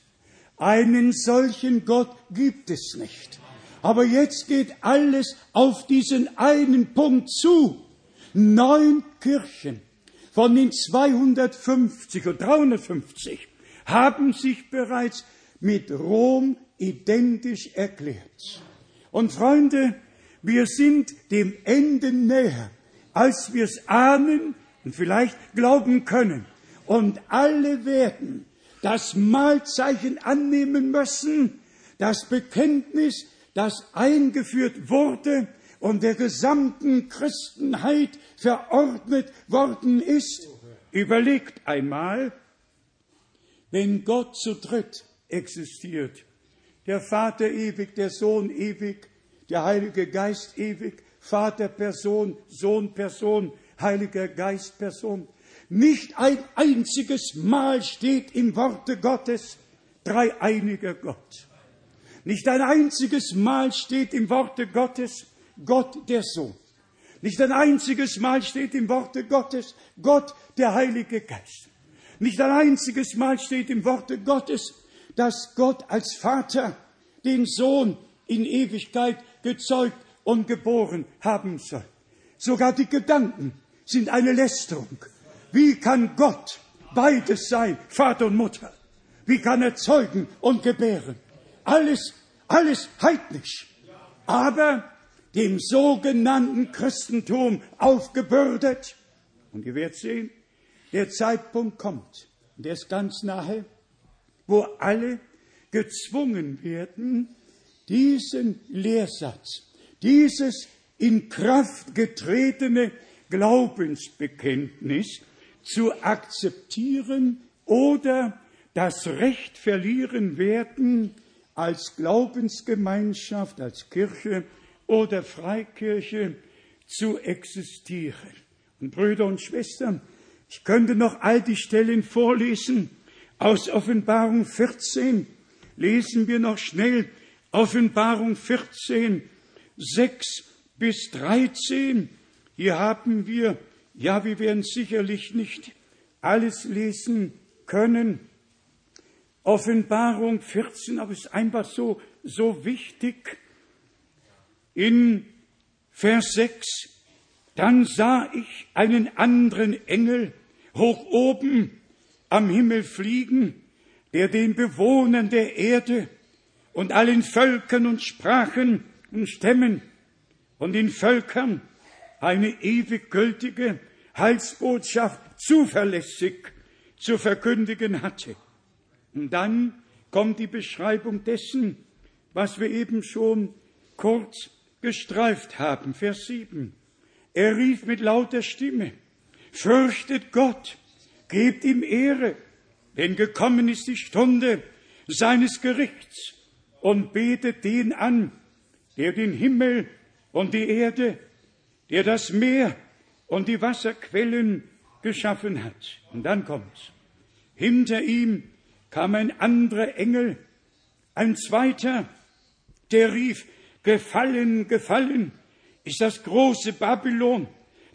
Einen solchen Gott gibt es nicht. Aber jetzt geht alles auf diesen einen Punkt zu. Neun Kirchen von den 250 und 350 haben sich bereits mit Rom identisch erklärt. Und Freunde, wir sind dem Ende näher, als wir es ahnen und vielleicht glauben können. Und alle werden das Mahlzeichen annehmen müssen, das Bekenntnis, das eingeführt wurde und der gesamten Christenheit verordnet worden ist. Überlegt einmal, wenn Gott zu dritt existiert, der Vater ewig, der Sohn ewig, der Heilige Geist ewig, Vater Person, Sohn Person, Heiliger Geist Person. Nicht ein einziges Mal steht im Worte Gottes dreieiniger Gott. Nicht ein einziges Mal steht im Worte Gottes Gott der Sohn. Nicht ein einziges Mal steht im Worte Gottes Gott der Heilige Geist. Nicht ein einziges Mal steht im Worte Gottes, dass Gott als Vater den Sohn in Ewigkeit gezeugt und geboren haben soll. Sogar die Gedanken sind eine Lästerung. Wie kann Gott beides sein, Vater und Mutter? Wie kann er zeugen und gebären? Alles, alles heidnisch. Aber dem sogenannten Christentum aufgebürdet. Und ihr werdet sehen, der Zeitpunkt kommt, der ist ganz nahe, wo alle gezwungen werden, diesen Lehrsatz, dieses in Kraft getretene Glaubensbekenntnis zu akzeptieren oder das Recht verlieren werden, als Glaubensgemeinschaft, als Kirche oder Freikirche zu existieren. Und Brüder und Schwestern, ich könnte noch all die Stellen vorlesen. Aus Offenbarung 14 lesen wir noch schnell Offenbarung 14, 6 bis 13. Hier haben wir, ja, wir werden sicherlich nicht alles lesen können. Offenbarung 14, aber es ist einfach so, so wichtig in Vers 6, dann sah ich einen anderen Engel hoch oben am Himmel fliegen, der den Bewohnern der Erde und allen Völkern und Sprachen und Stämmen und den Völkern eine ewig gültige Heilsbotschaft zuverlässig zu verkündigen hatte. Und dann kommt die Beschreibung dessen, was wir eben schon kurz gestreift haben. Vers 7. Er rief mit lauter Stimme, fürchtet Gott, gebt ihm Ehre, denn gekommen ist die Stunde seines Gerichts und betet den an, der den Himmel und die Erde, der das Meer und die Wasserquellen geschaffen hat. Und dann kommt's. Hinter ihm kam ein anderer Engel, ein zweiter, der rief, Gefallen, gefallen ist das große Babylon,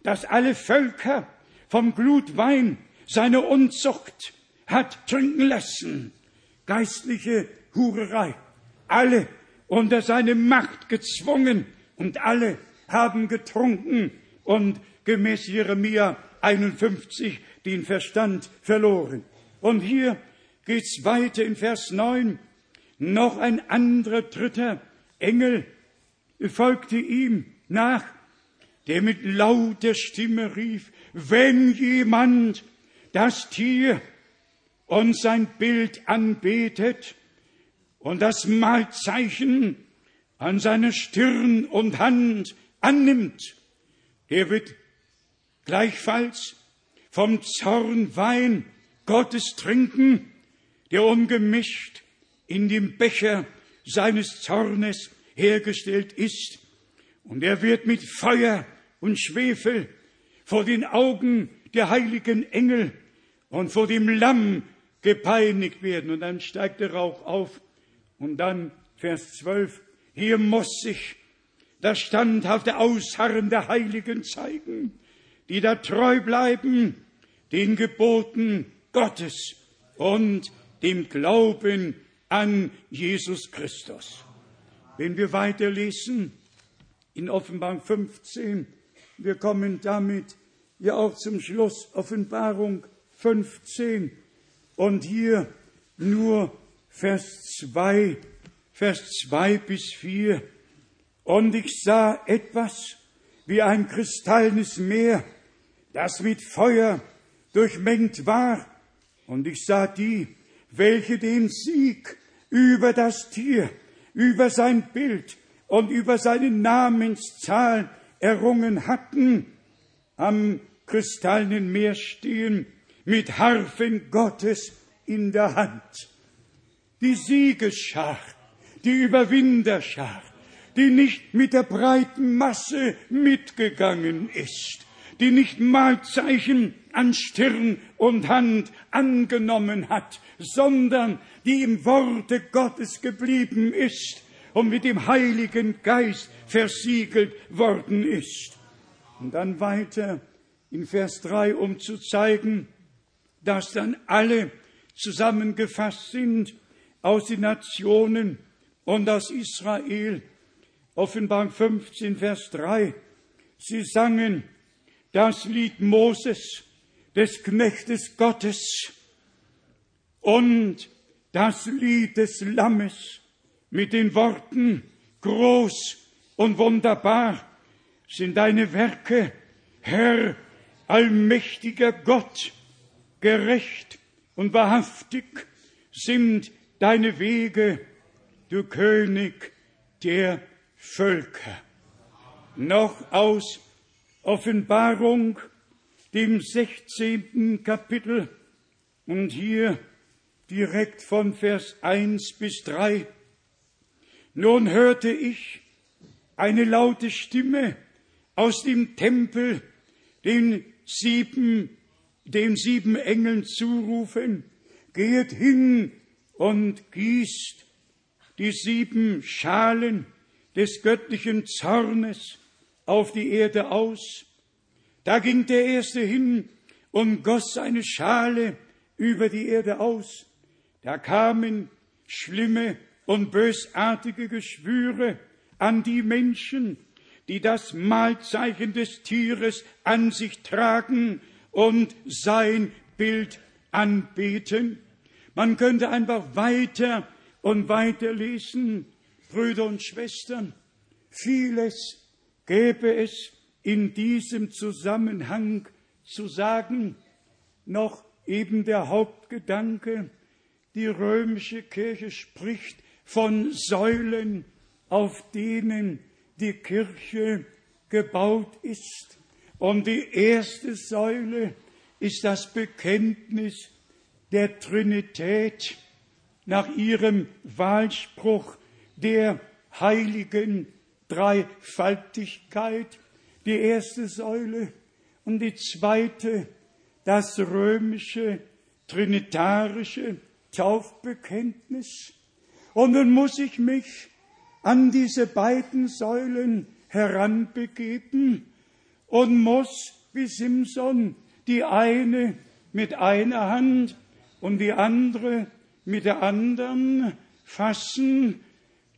das alle Völker vom Glutwein seine Unzucht hat trinken lassen. Geistliche Hurerei. Alle unter seine Macht gezwungen und alle haben getrunken und gemäß Jeremia 51 den Verstand verloren. Und hier geht's weiter in Vers 9. Noch ein anderer dritter Engel folgte ihm nach, der mit lauter Stimme rief, wenn jemand das Tier und sein Bild anbetet und das Malzeichen an seiner Stirn und Hand annimmt, der wird gleichfalls vom Zorn Wein Gottes trinken, der ungemischt in dem Becher seines Zornes hergestellt ist. Und er wird mit Feuer und Schwefel vor den Augen der heiligen Engel und vor dem Lamm gepeinigt werden. Und dann steigt der Rauch auf. Und dann Vers 12. Hier muss sich das standhafte Ausharren der Heiligen zeigen, die da treu bleiben den Geboten Gottes und dem Glauben an Jesus Christus. Wenn wir weiterlesen in Offenbarung 15, wir kommen damit ja auch zum Schluss Offenbarung 15 und hier nur Vers 2, Vers 2 bis 4. Und ich sah etwas wie ein kristallnes Meer, das mit Feuer durchmengt war. Und ich sah die, welche den Sieg über das Tier, über sein Bild und über seine Namenszahl errungen hatten, am kristallenen Meer stehen, mit Harfen Gottes in der Hand. Die Siegesschar, die Überwinderschar, die nicht mit der breiten Masse mitgegangen ist, die nicht Malzeichen an Stirn und Hand angenommen hat, sondern die im Worte Gottes geblieben ist und mit dem Heiligen Geist versiegelt worden ist. Und dann weiter in Vers 3, um zu zeigen, dass dann alle zusammengefasst sind aus den Nationen und aus Israel. Offenbar 15, Vers 3. Sie sangen das Lied Moses, des Knechtes Gottes und das Lied des Lammes mit den Worten groß und wunderbar sind deine Werke, Herr, allmächtiger Gott, gerecht und wahrhaftig sind deine Wege, du König der Völker. Noch aus Offenbarung, dem 16. Kapitel und hier direkt von Vers 1 bis 3. Nun hörte ich eine laute Stimme aus dem Tempel, den sieben, den sieben Engeln zurufen, geht hin und gießt die sieben Schalen des göttlichen Zornes auf die Erde aus. Da ging der Erste hin und goss seine Schale über die Erde aus. Da kamen schlimme und bösartige Geschwüre an die Menschen, die das Mahlzeichen des Tieres an sich tragen und sein Bild anbeten. Man könnte einfach weiter und weiter lesen, Brüder und Schwestern. Vieles gäbe es in diesem Zusammenhang zu sagen, noch eben der Hauptgedanke, die römische Kirche spricht von Säulen, auf denen die Kirche gebaut ist. Und die erste Säule ist das Bekenntnis der Trinität nach ihrem Wahlspruch der heiligen Dreifaltigkeit, die erste Säule und die zweite, das römische trinitarische Taufbekenntnis. Und nun muss ich mich an diese beiden Säulen heranbegeben und muss, wie Simson, die eine mit einer Hand und die andere mit der anderen fassen,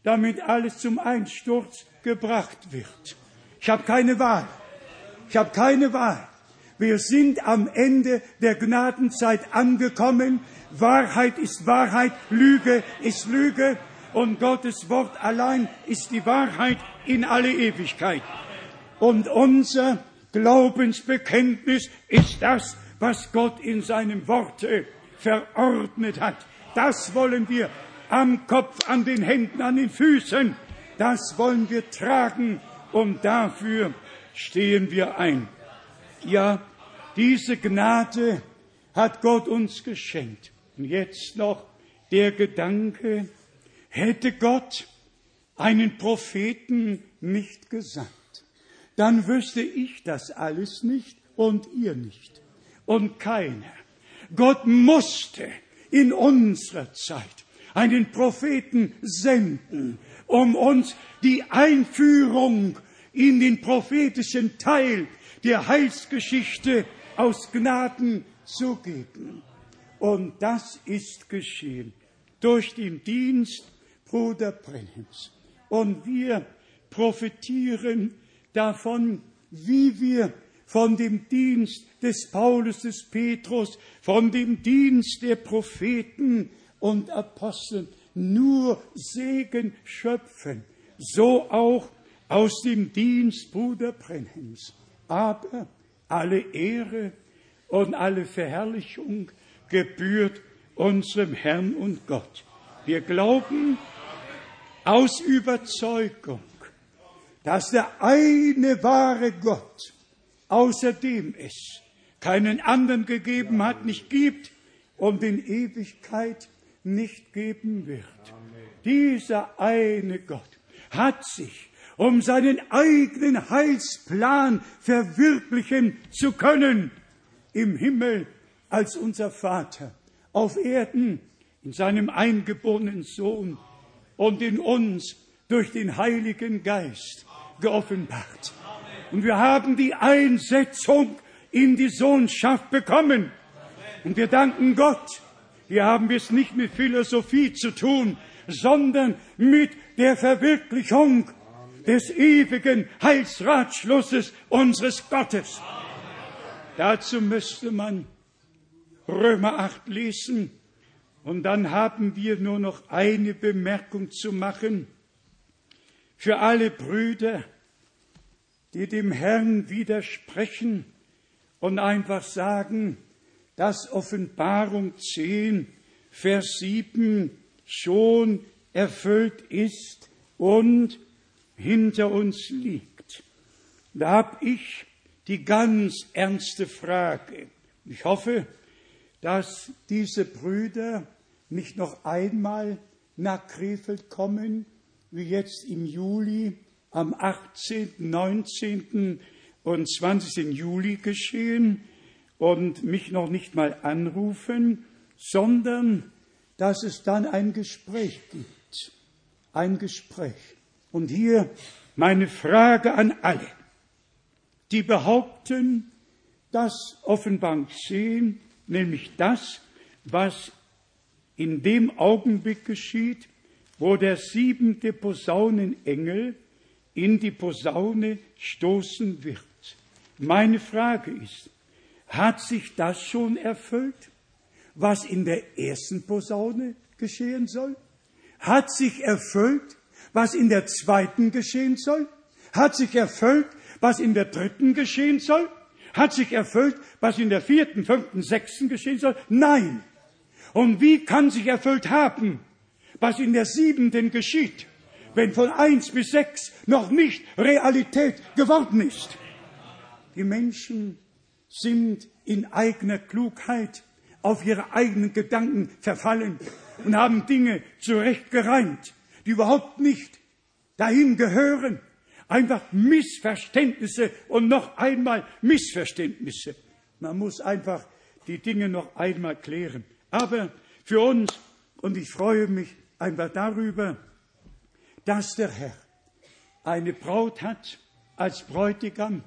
damit alles zum Einsturz gebracht wird. Ich habe keine Wahl. Ich habe keine Wahl. Wir sind am Ende der Gnadenzeit angekommen. Wahrheit ist Wahrheit, Lüge ist Lüge und Gottes Wort allein ist die Wahrheit in alle Ewigkeit. Und unser Glaubensbekenntnis ist das, was Gott in seinem Worte verordnet hat. Das wollen wir am Kopf, an den Händen, an den Füßen. Das wollen wir tragen und dafür stehen wir ein. Ja, diese Gnade hat Gott uns geschenkt. Und jetzt noch der Gedanke, hätte Gott einen Propheten nicht gesandt, dann wüsste ich das alles nicht und ihr nicht und keiner. Gott musste in unserer Zeit einen Propheten senden, um uns die Einführung in den prophetischen Teil der Heilsgeschichte aus Gnaden zu geben. Und das ist geschehen durch den Dienst Bruder Brennims. Und wir profitieren davon, wie wir von dem Dienst des Paulus, des Petrus, von dem Dienst der Propheten und Aposteln nur Segen schöpfen. So auch aus dem Dienst Bruder Brenhems. Aber alle Ehre und alle Verherrlichung gebührt unserem Herrn und Gott. Wir glauben aus Überzeugung, dass der eine wahre Gott, außerdem es keinen anderen gegeben hat, nicht gibt und in Ewigkeit nicht geben wird. Dieser eine Gott hat sich um seinen eigenen Heilsplan verwirklichen zu können, im Himmel als unser Vater, auf Erden in seinem eingeborenen Sohn und in uns durch den Heiligen Geist geoffenbart. Und wir haben die Einsetzung in die Sohnschaft bekommen. Und wir danken Gott. Hier haben wir es nicht mit Philosophie zu tun, sondern mit der Verwirklichung des ewigen Heilsratschlusses unseres Gottes. Dazu müsste man Römer 8 lesen. Und dann haben wir nur noch eine Bemerkung zu machen. Für alle Brüder, die dem Herrn widersprechen und einfach sagen, dass Offenbarung 10, Vers 7 schon erfüllt ist und hinter uns liegt. Da habe ich die ganz ernste Frage. Ich hoffe, dass diese Brüder nicht noch einmal nach Krefeld kommen, wie jetzt im Juli, am 18., 19. und 20. Juli geschehen und mich noch nicht mal anrufen, sondern dass es dann ein Gespräch gibt. Ein Gespräch. Und hier meine Frage an alle, die behaupten, dass Offenbarung 10, nämlich das, was in dem Augenblick geschieht, wo der siebente Posaunenengel in die Posaune stoßen wird. Meine Frage ist, hat sich das schon erfüllt, was in der ersten Posaune geschehen soll? Hat sich erfüllt, was in der zweiten geschehen soll? Hat sich erfüllt, was in der dritten geschehen soll? Hat sich erfüllt, was in der vierten, fünften, sechsten geschehen soll? Nein. Und wie kann sich erfüllt haben, was in der siebenten geschieht, wenn von eins bis sechs noch nicht Realität geworden ist? Die Menschen sind in eigener Klugheit auf ihre eigenen Gedanken verfallen und haben Dinge zurechtgereimt, die überhaupt nicht dahin gehören. Einfach Missverständnisse und noch einmal Missverständnisse. Man muss einfach die Dinge noch einmal klären. Aber für uns, und ich freue mich einfach darüber, dass der Herr eine Braut hat als Bräutigam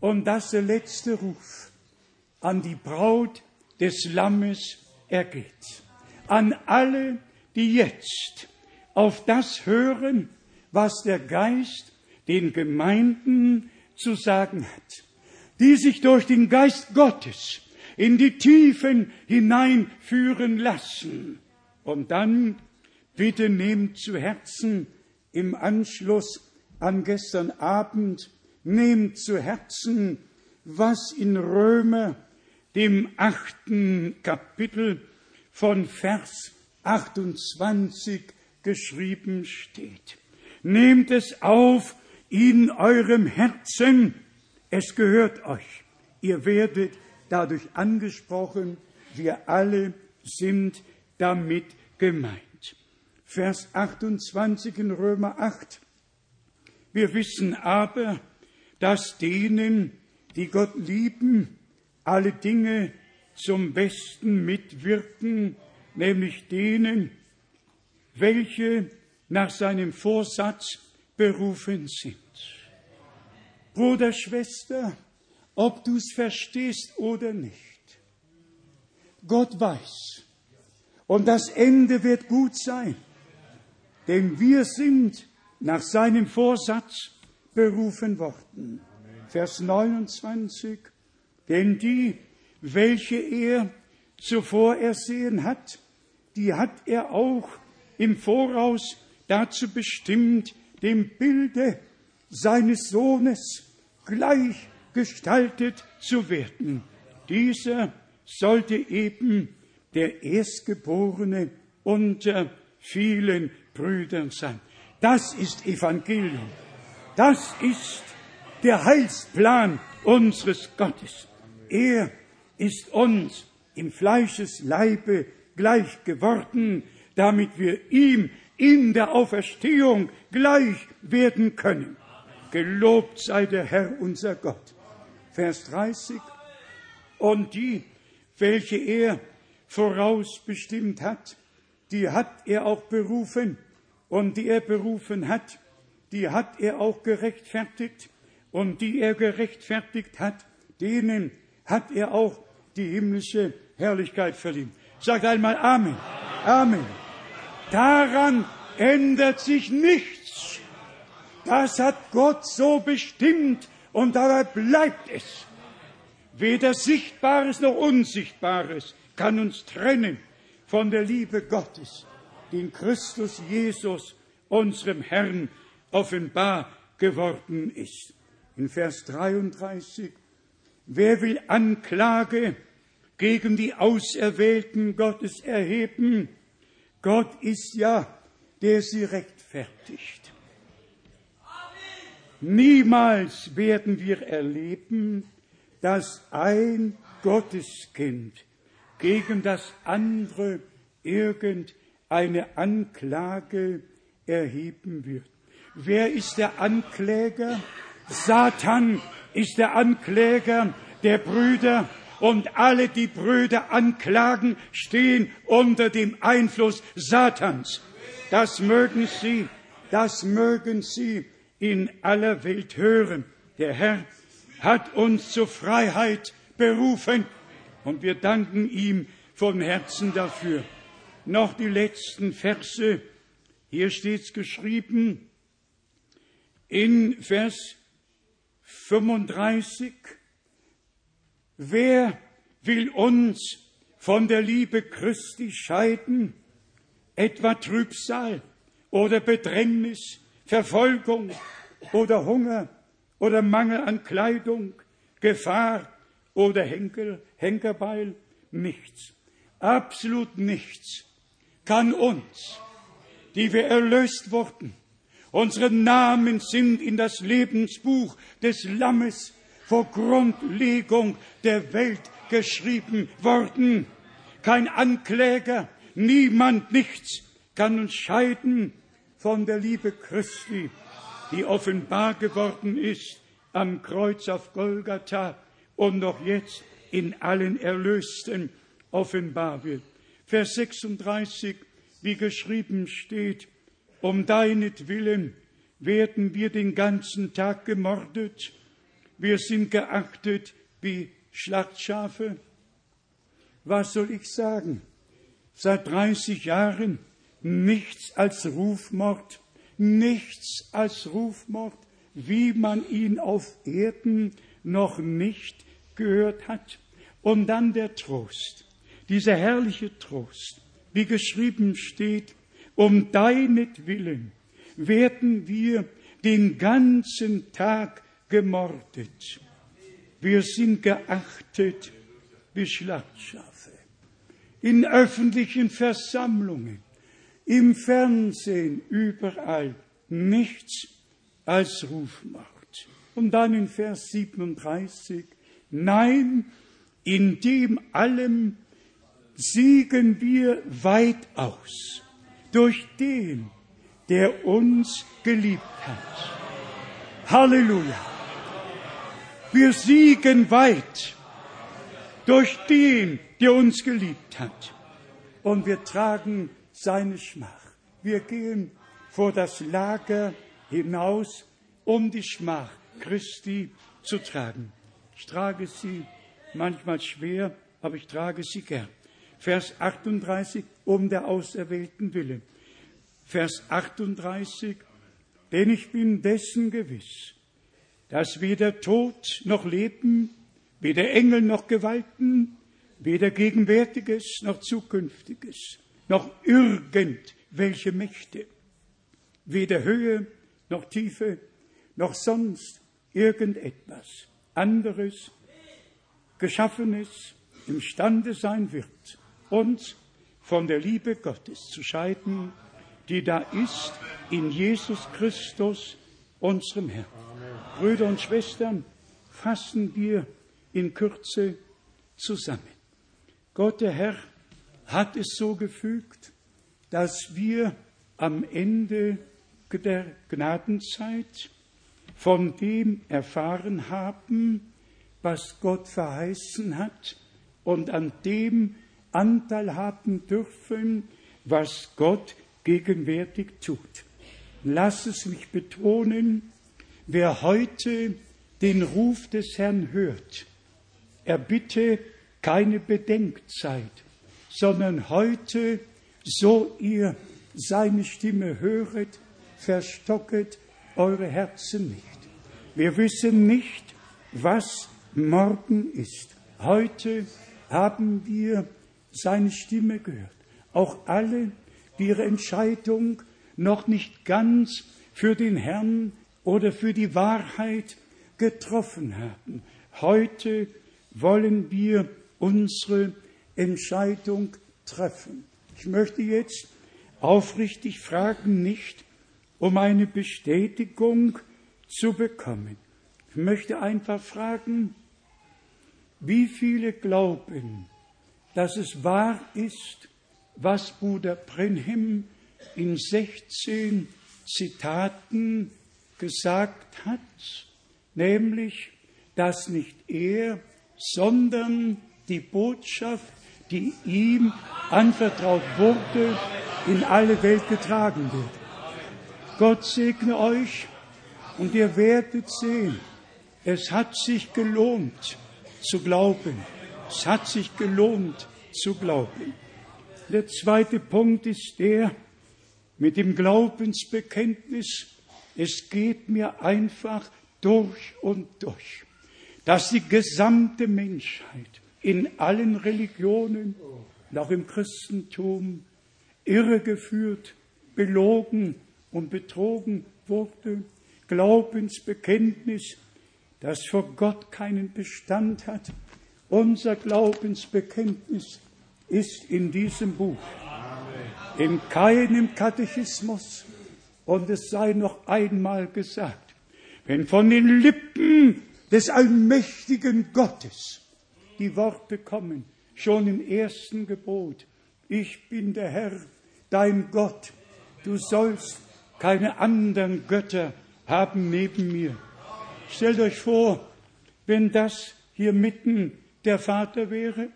und dass der letzte Ruf an die Braut des Lammes ergeht. An alle, die jetzt auf das hören, was der Geist den Gemeinden zu sagen hat, die sich durch den Geist Gottes in die Tiefen hineinführen lassen. Und dann bitte nehmt zu Herzen im Anschluss an gestern Abend, nehmt zu Herzen, was in Römer, dem achten Kapitel von Vers 28 geschrieben steht. Nehmt es auf in eurem Herzen, es gehört euch. Ihr werdet dadurch angesprochen, wir alle sind damit gemeint. Vers 28 in Römer 8. Wir wissen aber, dass denen, die Gott lieben, alle Dinge zum Besten mitwirken, nämlich denen, welche nach seinem Vorsatz berufen sind. Bruder, Schwester, ob du es verstehst oder nicht, Gott weiß. Und das Ende wird gut sein denn wir sind nach seinem Vorsatz berufen worden. Vers 29, denn die, welche er zuvor ersehen hat, die hat er auch im Voraus dazu bestimmt, dem Bilde seines Sohnes gleichgestaltet zu werden. Dieser sollte eben der Erstgeborene unter vielen Brüdern sein. Das ist Evangelium. Das ist der Heilsplan unseres Gottes. Er ist uns im Fleischesleibe gleich geworden, damit wir ihm in der Auferstehung gleich werden können. Gelobt sei der Herr unser Gott. Vers 30. Und die, welche er vorausbestimmt hat, die hat er auch berufen und die er berufen hat, die hat er auch gerechtfertigt und die er gerechtfertigt hat, denen hat er auch die himmlische Herrlichkeit verliehen. Sagt einmal Amen. Amen. Daran ändert sich nichts. Das hat Gott so bestimmt und dabei bleibt es. Weder Sichtbares noch Unsichtbares kann uns trennen von der Liebe Gottes die in Christus Jesus, unserem Herrn, offenbar geworden ist. In Vers 33, wer will Anklage gegen die Auserwählten Gottes erheben? Gott ist ja, der sie rechtfertigt. Niemals werden wir erleben, dass ein Gotteskind gegen das andere irgend eine Anklage erheben wird. Wer ist der Ankläger? Satan ist der Ankläger der Brüder und alle, die Brüder anklagen, stehen unter dem Einfluss Satans. Das mögen Sie, das mögen Sie in aller Welt hören. Der Herr hat uns zur Freiheit berufen und wir danken ihm von Herzen dafür noch die letzten Verse. Hier steht's geschrieben in Vers 35. Wer will uns von der Liebe Christi scheiden? Etwa Trübsal oder Bedrängnis, Verfolgung oder Hunger oder Mangel an Kleidung, Gefahr oder Henkel, Henkerbeil? Nichts, absolut nichts kann uns, die wir erlöst wurden, unsere Namen sind in das Lebensbuch des Lammes vor Grundlegung der Welt geschrieben worden. Kein Ankläger, niemand, nichts kann uns scheiden von der Liebe Christi, die offenbar geworden ist am Kreuz auf Golgatha und noch jetzt in allen Erlösten offenbar wird. Vers 36, wie geschrieben steht, um deinetwillen werden wir den ganzen Tag gemordet, wir sind geachtet wie Schlachtschafe. Was soll ich sagen? Seit 30 Jahren nichts als Rufmord, nichts als Rufmord, wie man ihn auf Erden noch nicht gehört hat. Und dann der Trost, dieser herrliche Trost, wie geschrieben steht, um deinetwillen werden wir den ganzen Tag gemordet. Wir sind geachtet wie Schlachtschafe. In öffentlichen Versammlungen, im Fernsehen, überall nichts als Rufmacht. Und dann in Vers 37, nein, in dem allem siegen wir weitaus durch den, der uns geliebt hat. Halleluja. Wir siegen weit durch den, der uns geliebt hat. Und wir tragen seine Schmach. Wir gehen vor das Lager hinaus, um die Schmach Christi zu tragen. Ich trage sie manchmal schwer, aber ich trage sie gern. Vers 38, um der Auserwählten willen. Vers 38, denn ich bin dessen gewiss, dass weder Tod noch Leben, weder Engel noch Gewalten, weder Gegenwärtiges noch Zukünftiges, noch irgendwelche Mächte, weder Höhe noch Tiefe, noch sonst irgendetwas anderes, Geschaffenes imstande sein wird, uns von der Liebe Gottes zu scheiden, die da ist in Jesus Christus, unserem Herrn. Brüder und Schwestern, fassen wir in Kürze zusammen. Gott der Herr hat es so gefügt, dass wir am Ende der Gnadenzeit von dem erfahren haben, was Gott verheißen hat und an dem Anteil haben dürfen, was Gott gegenwärtig tut. Lass es mich betonen, wer heute den Ruf des Herrn hört, er bitte keine Bedenkzeit, sondern heute, so ihr seine Stimme höret, verstocket eure Herzen nicht. Wir wissen nicht, was morgen ist. Heute haben wir seine Stimme gehört. Auch alle, die ihre Entscheidung noch nicht ganz für den Herrn oder für die Wahrheit getroffen haben. Heute wollen wir unsere Entscheidung treffen. Ich möchte jetzt aufrichtig fragen, nicht um eine Bestätigung zu bekommen. Ich möchte einfach fragen, wie viele glauben, dass es wahr ist, was Bruder Brenhem in 16 Zitaten gesagt hat, nämlich, dass nicht er, sondern die Botschaft, die ihm anvertraut wurde, in alle Welt getragen wird. Gott segne euch und ihr werdet sehen, es hat sich gelohnt zu glauben. Es hat sich gelohnt zu glauben. Der zweite Punkt ist der mit dem Glaubensbekenntnis, es geht mir einfach durch und durch, dass die gesamte Menschheit in allen Religionen und auch im Christentum irregeführt, belogen und betrogen wurde. Glaubensbekenntnis, das vor Gott keinen Bestand hat. Unser Glaubensbekenntnis ist in diesem Buch, in keinem Katechismus. Und es sei noch einmal gesagt, wenn von den Lippen des allmächtigen Gottes die Worte kommen, schon im ersten Gebot, ich bin der Herr, dein Gott, du sollst keine anderen Götter haben neben mir. Stellt euch vor, wenn das hier mitten der Vater wäre,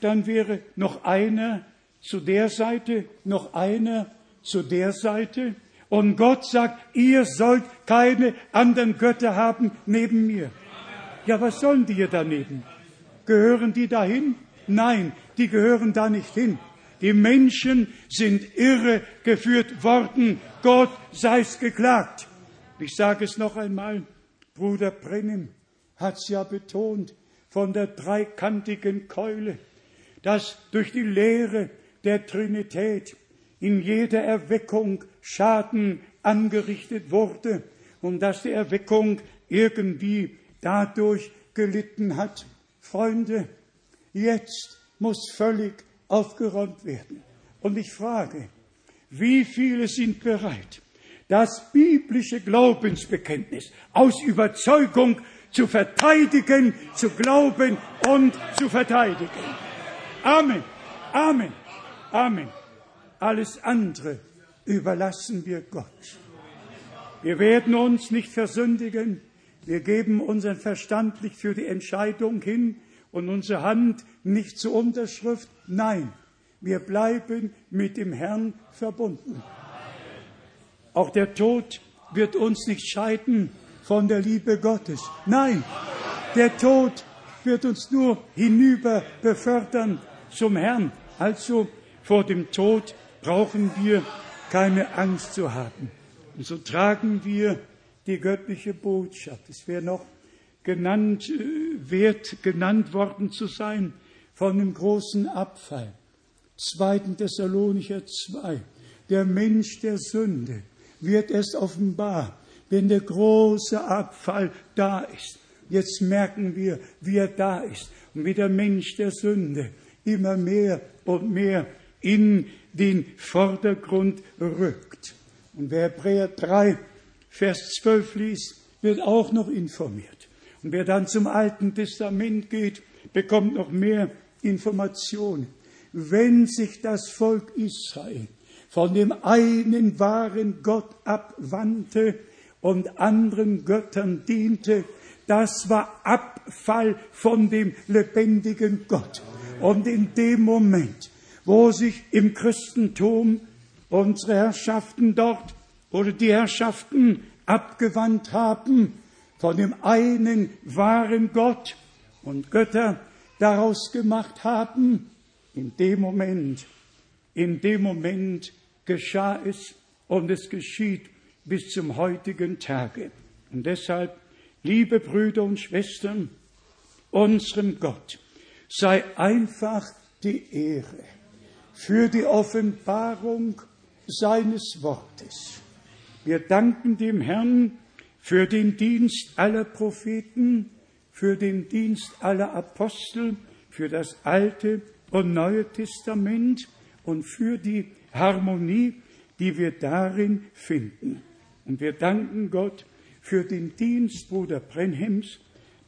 dann wäre noch einer zu der Seite, noch einer zu der Seite. Und Gott sagt, ihr sollt keine anderen Götter haben neben mir. Ja, was sollen die hier daneben? Gehören die dahin? Nein, die gehören da nicht hin. Die Menschen sind irre geführt worden. Gott sei es geklagt. Ich sage es noch einmal. Bruder Brennim hat es ja betont von der dreikantigen Keule, dass durch die Lehre der Trinität in jeder Erweckung Schaden angerichtet wurde und dass die Erweckung irgendwie dadurch gelitten hat. Freunde, jetzt muss völlig aufgeräumt werden. Und ich frage, wie viele sind bereit, das biblische Glaubensbekenntnis aus Überzeugung zu verteidigen, zu glauben und zu verteidigen. Amen, Amen, Amen. Alles andere überlassen wir Gott. Wir werden uns nicht versündigen. Wir geben unseren Verstand nicht für die Entscheidung hin und unsere Hand nicht zur Unterschrift. Nein, wir bleiben mit dem Herrn verbunden. Auch der Tod wird uns nicht scheiden von der Liebe Gottes. Nein, der Tod wird uns nur hinüber befördern zum Herrn. Also vor dem Tod brauchen wir keine Angst zu haben. Und so tragen wir die göttliche Botschaft. Es wäre noch genannt, äh, wert genannt worden zu sein von dem großen Abfall. 2. Thessalonicher 2. Der Mensch der Sünde wird erst offenbar, wenn der große Abfall da ist. Jetzt merken wir, wie er da ist und wie der Mensch der Sünde immer mehr und mehr in den Vordergrund rückt. Und wer Hebräer 3, Vers 12 liest, wird auch noch informiert. Und wer dann zum Alten Testament geht, bekommt noch mehr Informationen. Wenn sich das Volk Israel von dem einen wahren Gott abwandte und anderen Göttern diente, das war Abfall von dem lebendigen Gott. Und in dem Moment, wo sich im Christentum unsere Herrschaften dort oder die Herrschaften abgewandt haben von dem einen wahren Gott und Götter daraus gemacht haben, in dem Moment, in dem Moment geschah es und es geschieht bis zum heutigen Tage. Und deshalb, liebe Brüder und Schwestern, unserem Gott sei einfach die Ehre für die Offenbarung seines Wortes. Wir danken dem Herrn für den Dienst aller Propheten, für den Dienst aller Apostel, für das Alte und Neue Testament und für die Harmonie, die wir darin finden. Und wir danken Gott für den Dienst Bruder Brenhems,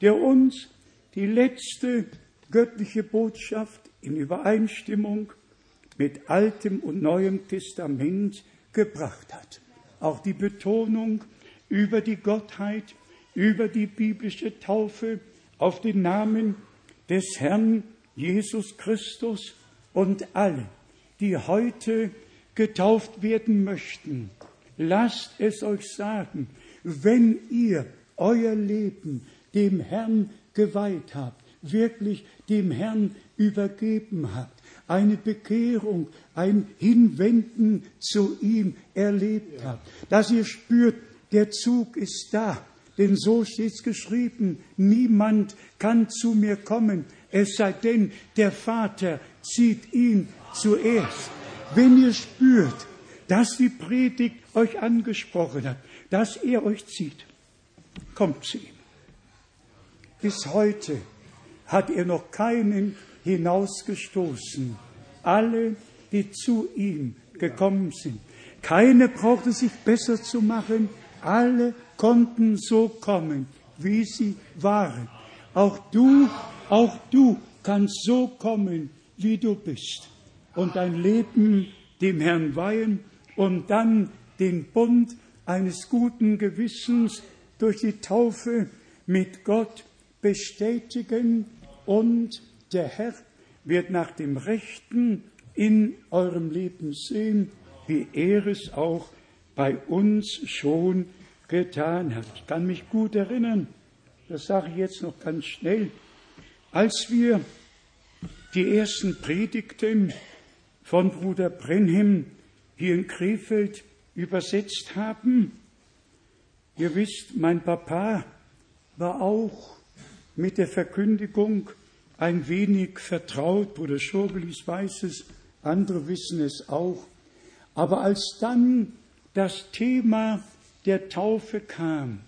der uns die letzte göttliche Botschaft in Übereinstimmung mit Altem und Neuem Testament gebracht hat. Auch die Betonung über die Gottheit, über die biblische Taufe auf den Namen des Herrn Jesus Christus und alle, die heute getauft werden möchten, lasst es euch sagen, wenn ihr euer Leben dem Herrn geweiht habt, wirklich dem Herrn übergeben habt, eine Bekehrung, ein Hinwenden zu ihm erlebt habt, dass ihr spürt, der Zug ist da, denn so steht es geschrieben, niemand kann zu mir kommen, es sei denn, der Vater zieht ihn zuerst. Wenn ihr spürt, dass die Predigt euch angesprochen hat, dass er euch zieht, kommt zu ihm. Bis heute hat er noch keinen hinausgestoßen. Alle, die zu ihm gekommen sind. Keine brauchte sich besser zu machen. Alle konnten so kommen, wie sie waren. Auch du, auch du kannst so kommen, wie du bist. Und dein Leben dem Herrn weihen und dann den Bund eines guten Gewissens durch die Taufe mit Gott bestätigen und der Herr wird nach dem Rechten in eurem Leben sehen, wie er es auch bei uns schon getan hat. Ich kann mich gut erinnern, das sage ich jetzt noch ganz schnell, Als wir die ersten Predigten von Bruder Brenhem hier in Krefeld übersetzt haben, ihr wisst, mein Papa war auch mit der Verkündigung ein wenig vertraut. Bruder Schobelis weiß es, andere wissen es auch. Aber als dann das Thema der Taufe kam,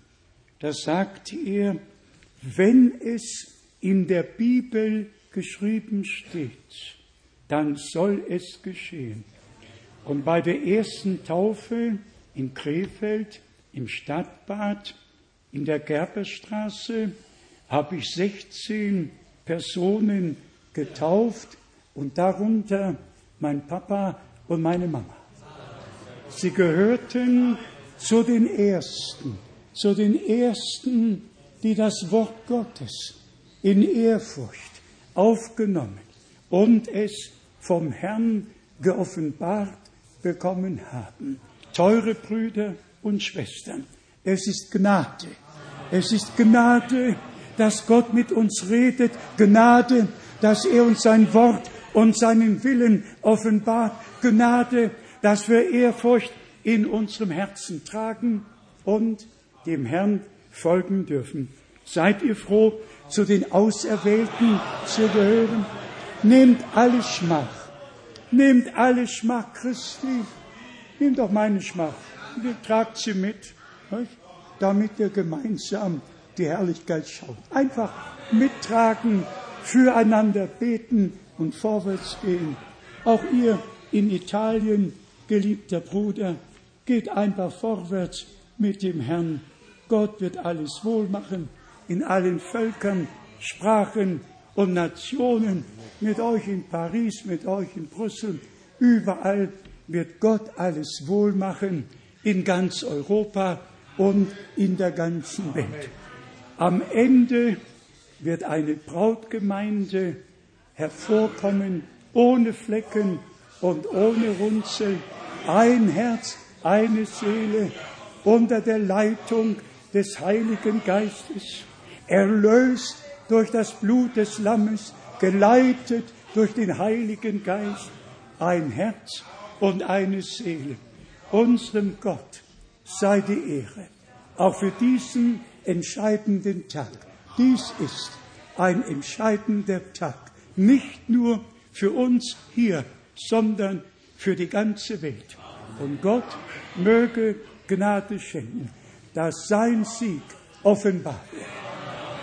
da sagte er, wenn es in der Bibel geschrieben steht, dann soll es geschehen. Und bei der ersten Taufe in Krefeld, im Stadtbad, in der Gerberstraße, habe ich 16 Personen getauft und darunter mein Papa und meine Mama. Sie gehörten zu den Ersten, zu den Ersten, die das Wort Gottes in Ehrfurcht aufgenommen und es vom Herrn geoffenbart bekommen haben. Teure Brüder und Schwestern, es ist Gnade. Es ist Gnade, dass Gott mit uns redet. Gnade, dass er uns sein Wort und seinen Willen offenbart. Gnade, dass wir Ehrfurcht in unserem Herzen tragen und dem Herrn folgen dürfen. Seid ihr froh, zu den Auserwählten zu gehören? Nehmt alle Schmach. Nehmt alle Schmach Christi. Nehmt doch meine Schmach. Und tragt sie mit, damit ihr gemeinsam die Herrlichkeit schaut. Einfach mittragen, füreinander beten und vorwärts gehen. Auch ihr in Italien, geliebter Bruder, geht einfach vorwärts mit dem Herrn. Gott wird alles wohl machen in allen Völkern, Sprachen und Nationen, mit euch in Paris, mit euch in Brüssel, überall wird Gott alles wohl machen, in ganz Europa und in der ganzen Welt. Am Ende wird eine Brautgemeinde hervorkommen, ohne Flecken und ohne Runzel, ein Herz, eine Seele, unter der Leitung des Heiligen Geistes erlöst durch das Blut des Lammes, geleitet durch den Heiligen Geist, ein Herz und eine Seele. Unserem Gott sei die Ehre, auch für diesen entscheidenden Tag. Dies ist ein entscheidender Tag, nicht nur für uns hier, sondern für die ganze Welt. Und Gott möge Gnade schenken, dass sein Sieg offenbar wird.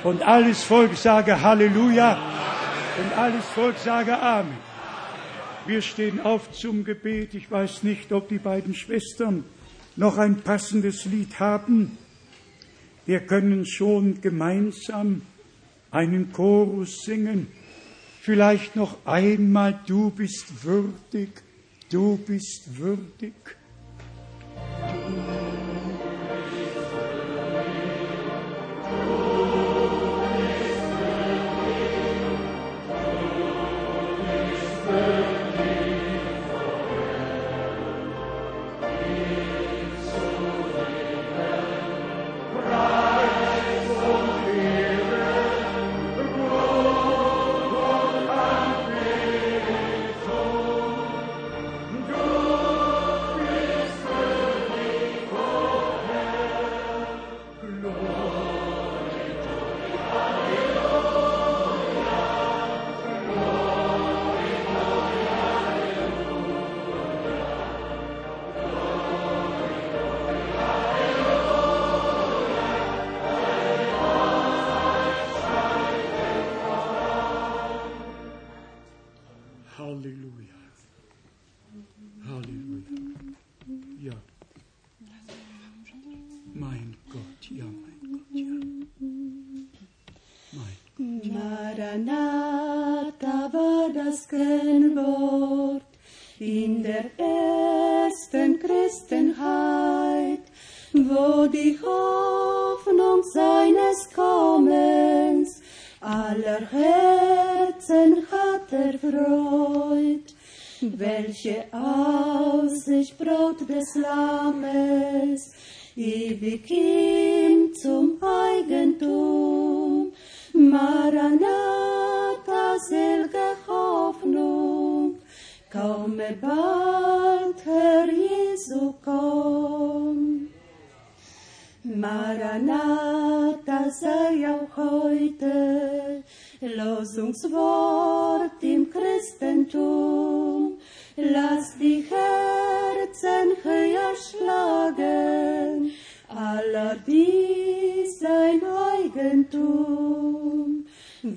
Und alles Volk sage Halleluja und alles Volk sage Amen. Wir stehen auf zum Gebet. Ich weiß nicht, ob die beiden Schwestern noch ein passendes Lied haben. Wir können schon gemeinsam einen Chorus singen. Vielleicht noch einmal, du bist würdig, du bist würdig. ihm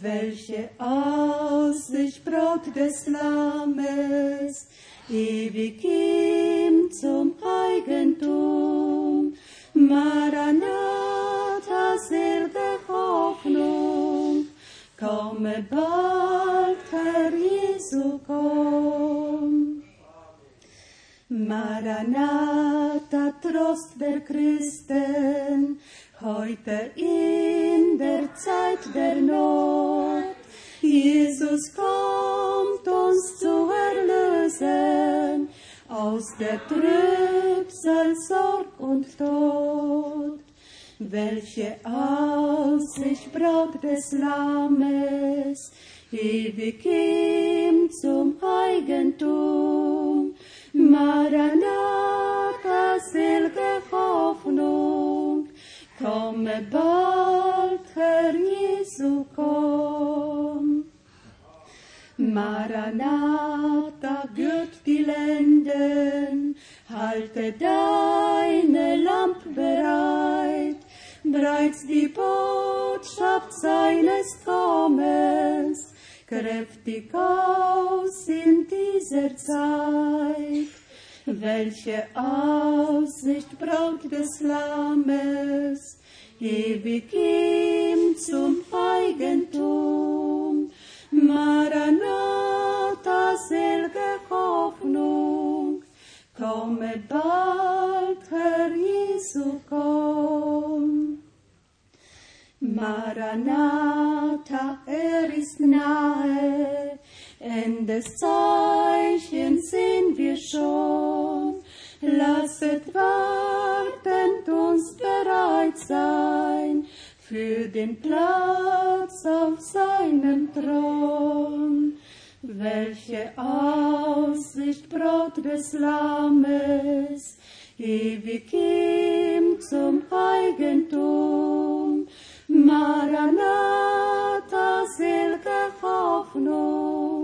Welche Aussicht Braut des Lammes, ewig ihm zum Eigentum. Maranatha, selbe Hoffnung, komme bald, Herr Jesu, komm. Maranatha, Trost der Christen, heute in der Zeit der Not. Jesus kommt uns zu erlösen aus der Trübsal, Sorg und Tod. Welche Aussicht Braut des Lammes, ewig ihm zum Eigentum. Maranatha, selge Hoffnung, komme bald, Herr Jesu, komm. Maranatha, gürt die Lenden, halte deine Lamp bereit, bereits die Botschaft seines Kommens, kräftig aus in dieser Zeit. Welche Aussicht Braut des Lammes, ewig ihm zum Eigentum. Maranatha, selge Hoffnung, komme bald, Herr Jesu, komm. Maranatha, er ist nahe, Endeszeichen sehen wir schon. Lasset wartend uns bereit sein für den Platz auf seinem Thron. Welche Aussicht Braut des Lammes, ewig ihm zum Eigentum. Maranatha, selge Hoffnung,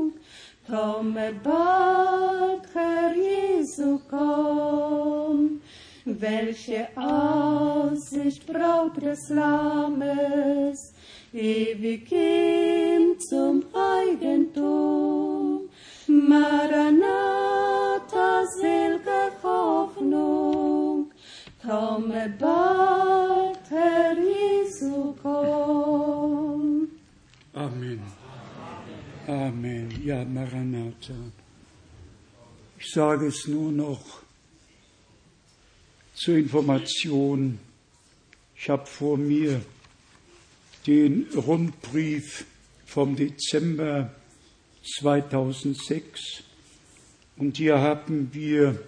komme bald, Herr Jesu, komm. Welche Aussicht Braut des Lammes, ewig ihm zum Eigentum. Maranatha, selge Hoffnung, komme bald, Herr Jesu, komm. Amen. Amen. Ja, Maranatha. Ich sage es nur noch zur Information. Ich habe vor mir den Rundbrief vom Dezember 2006 und hier haben wir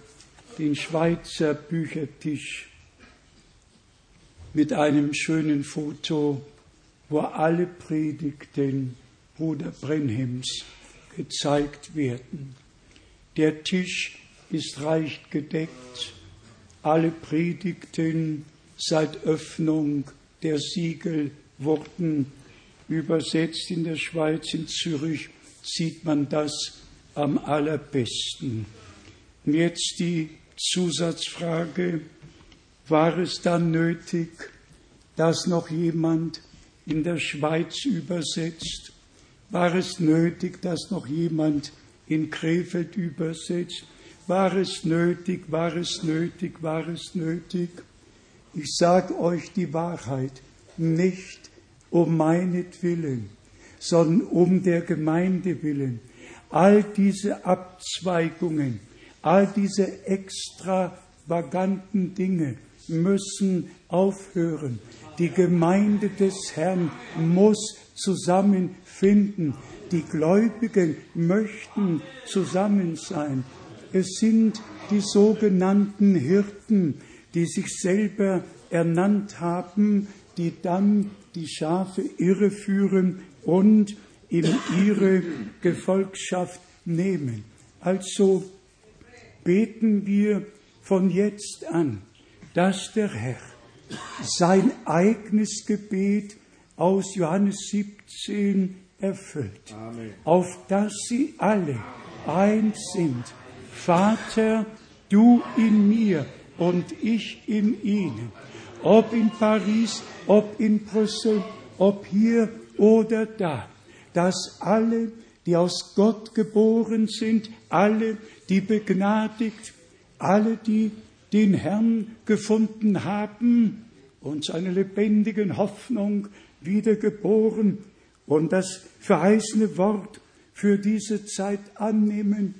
den Schweizer Büchertisch mit einem schönen Foto, wo alle Predigten Bruder Brenhems gezeigt werden. Der Tisch ist reich gedeckt, alle Predigten seit Öffnung der Siegel wurden übersetzt in der Schweiz, in Zürich sieht man das am allerbesten. Und jetzt die Zusatzfrage, war es dann nötig, dass noch jemand in der Schweiz übersetzt? War es nötig, dass noch jemand in Krefeld übersetzt? War es nötig, war es nötig, war es nötig? Ich sage euch die Wahrheit, nicht um meinetwillen, sondern um der Gemeinde willen. All diese Abzweigungen, all diese extravaganten Dinge müssen aufhören. Die Gemeinde des Herrn muss zusammenfinden. Die Gläubigen möchten zusammen sein. Es sind die sogenannten Hirten, die sich selber ernannt haben, die dann die Schafe irreführen und in ihre Gefolgschaft nehmen. Also beten wir von jetzt an, dass der Herr sein eigenes Gebet aus Johannes 17 erfüllt, Amen. auf dass sie alle eins sind. Vater, du in mir und ich in ihnen. Ob in Paris, ob in Brüssel, ob hier oder da, dass alle, die aus Gott geboren sind, alle, die begnadigt, alle, die den Herrn gefunden haben, und seine lebendigen Hoffnung wiedergeboren und das verheißene Wort für diese Zeit annehmen,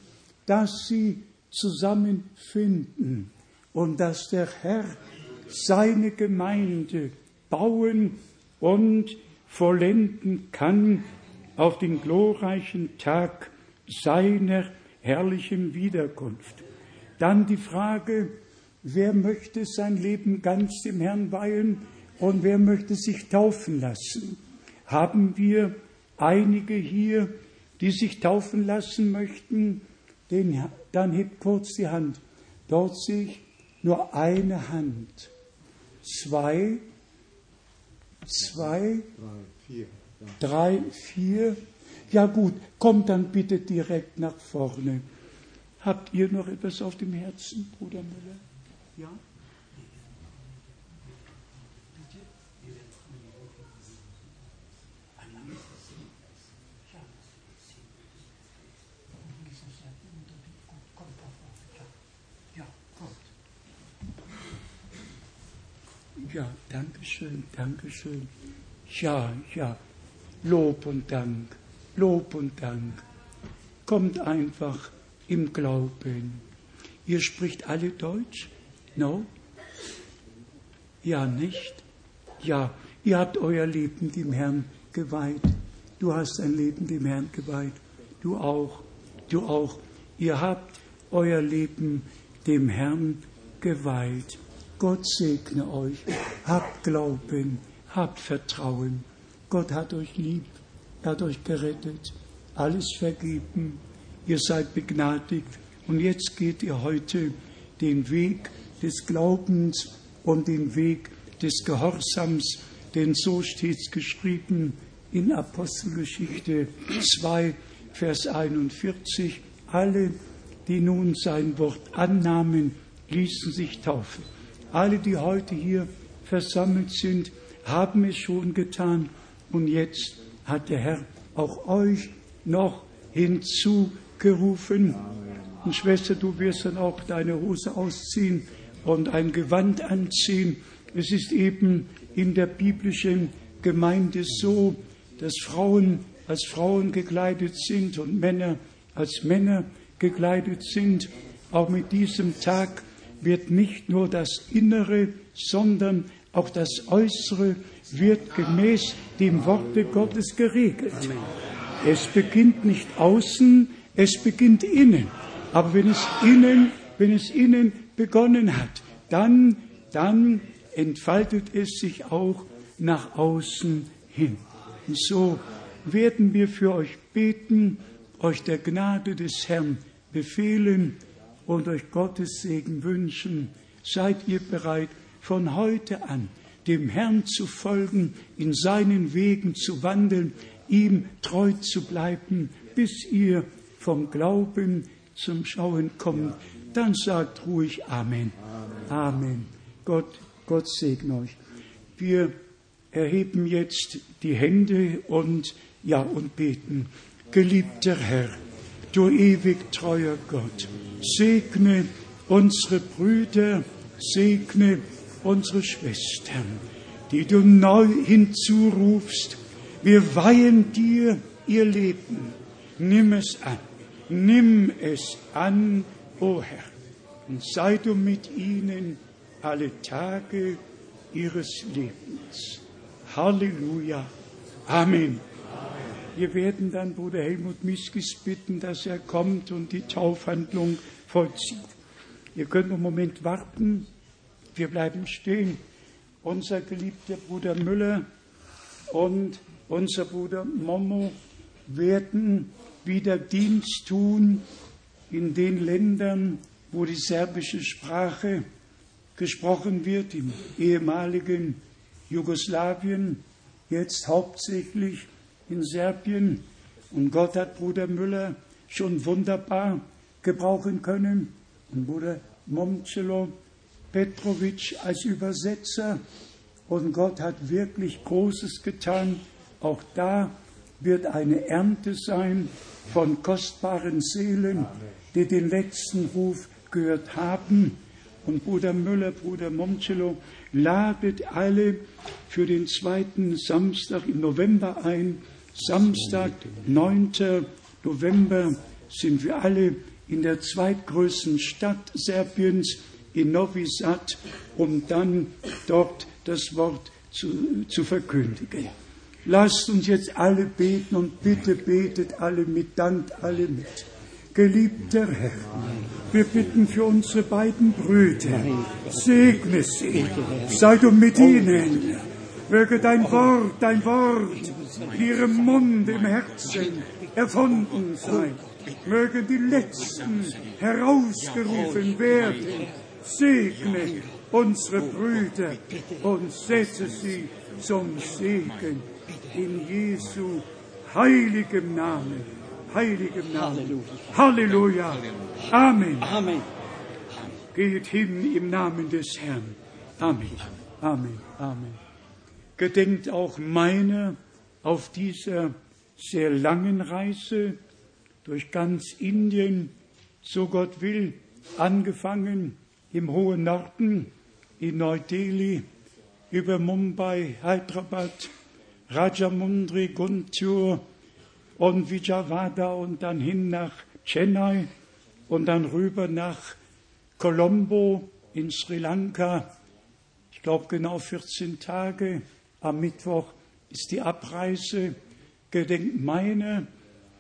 dass sie zusammenfinden und dass der Herr seine Gemeinde bauen und vollenden kann auf den glorreichen Tag seiner herrlichen Wiederkunft. Dann die Frage, wer möchte sein Leben ganz dem Herrn weihen und wer möchte sich taufen lassen? Haben wir einige hier, die sich taufen lassen möchten? Den, dann hebt kurz die Hand. Dort sehe ich nur eine Hand. Zwei, zwei, drei, vier. Ja gut, kommt dann bitte direkt nach vorne. Habt ihr noch etwas auf dem Herzen, Bruder Müller? Ja? Ja, danke schön, danke schön. Ja, ja, Lob und Dank, Lob und Dank. Kommt einfach im Glauben. Ihr spricht alle Deutsch? No? Ja, nicht? Ja, ihr habt euer Leben dem Herrn geweiht. Du hast dein Leben dem Herrn geweiht. Du auch. Du auch. Ihr habt euer Leben dem Herrn geweiht. Gott segne euch. Habt Glauben, habt Vertrauen. Gott hat euch lieb, er hat euch gerettet, alles vergeben. Ihr seid begnadigt und jetzt geht ihr heute den Weg des Glaubens und den Weg des Gehorsams, denn so steht es geschrieben in Apostelgeschichte 2, Vers 41. Alle, die nun sein Wort annahmen, ließen sich taufen. Alle, die heute hier versammelt sind, haben es schon getan. Und jetzt hat der Herr auch euch noch hinzugerufen. Und Schwester, du wirst dann auch deine Hose ausziehen und ein Gewand anziehen. Es ist eben in der biblischen Gemeinde so, dass Frauen als Frauen gekleidet sind und Männer als Männer gekleidet sind. Auch mit diesem Tag wird nicht nur das Innere, sondern auch das Äußere wird gemäß dem Worte Gottes geregelt. Es beginnt nicht außen, es beginnt innen. Aber wenn es innen, wenn es innen begonnen hat, dann, dann entfaltet es sich auch nach außen hin. Und so werden wir für euch beten, euch der Gnade des Herrn befehlen und euch Gottes Segen wünschen. Seid ihr bereit, von heute an dem Herrn zu folgen, in seinen Wegen zu wandeln, ihm treu zu bleiben, bis ihr vom Glauben zum Schauen kommt. Dann sagt ruhig Amen. Amen. Gott, Gott segne euch. Wir erheben jetzt die Hände und ja und beten. Geliebter Herr, du ewig treuer Gott, segne unsere Brüder, segne unsere Schwestern, die du neu hinzurufst. Wir weihen dir ihr Leben. Nimm es an, nimm es an, o oh Herr, und sei du mit ihnen alle Tage ihres Lebens. Halleluja. Amen. Wir werden dann Bruder Helmut Miskis bitten, dass er kommt und die Taufhandlung vollzieht. Ihr könnt einen Moment warten. Wir bleiben stehen. Unser geliebter Bruder Müller und unser Bruder Momo werden wieder Dienst tun in den Ländern, wo die serbische Sprache gesprochen wird, im ehemaligen Jugoslawien, jetzt hauptsächlich in Serbien. Und Gott hat Bruder Müller schon wunderbar gebrauchen können. Und Bruder Momcelo Petrovic als Übersetzer. Und Gott hat wirklich Großes getan. Auch da wird eine Ernte sein von kostbaren Seelen, die den letzten Ruf gehört haben. Und Bruder Müller, Bruder Momcelo, ladet alle für den zweiten Samstag im November ein. Samstag, 9. November, sind wir alle in der zweitgrößten Stadt Serbiens, in Novi Sad, um dann dort das Wort zu, zu verkündigen. Lasst uns jetzt alle beten und bitte betet alle mit, dankt alle mit. Geliebter Herr, wir bitten für unsere beiden Brüder, segne sie, sei du mit ihnen, möge dein Wort, dein Wort in ihrem Mund, im Herzen erfunden sein, mögen die Letzten herausgerufen werden, segne unsere Brüder und setze sie zum Segen in Jesu heiligem Namen heiligem Namen. Halleluja. Amen. Amen. Geht hin im Namen des Herrn. Amen. Amen. Amen. Gedenkt auch meiner auf dieser sehr langen Reise durch ganz Indien, so Gott will, angefangen im hohen Norden, in Neu-Delhi, über Mumbai, Hyderabad, Rajamundry, Guntur, und Vijayawada und dann hin nach Chennai und dann rüber nach Colombo in Sri Lanka. Ich glaube genau 14 Tage. Am Mittwoch ist die Abreise. Gedenkt meine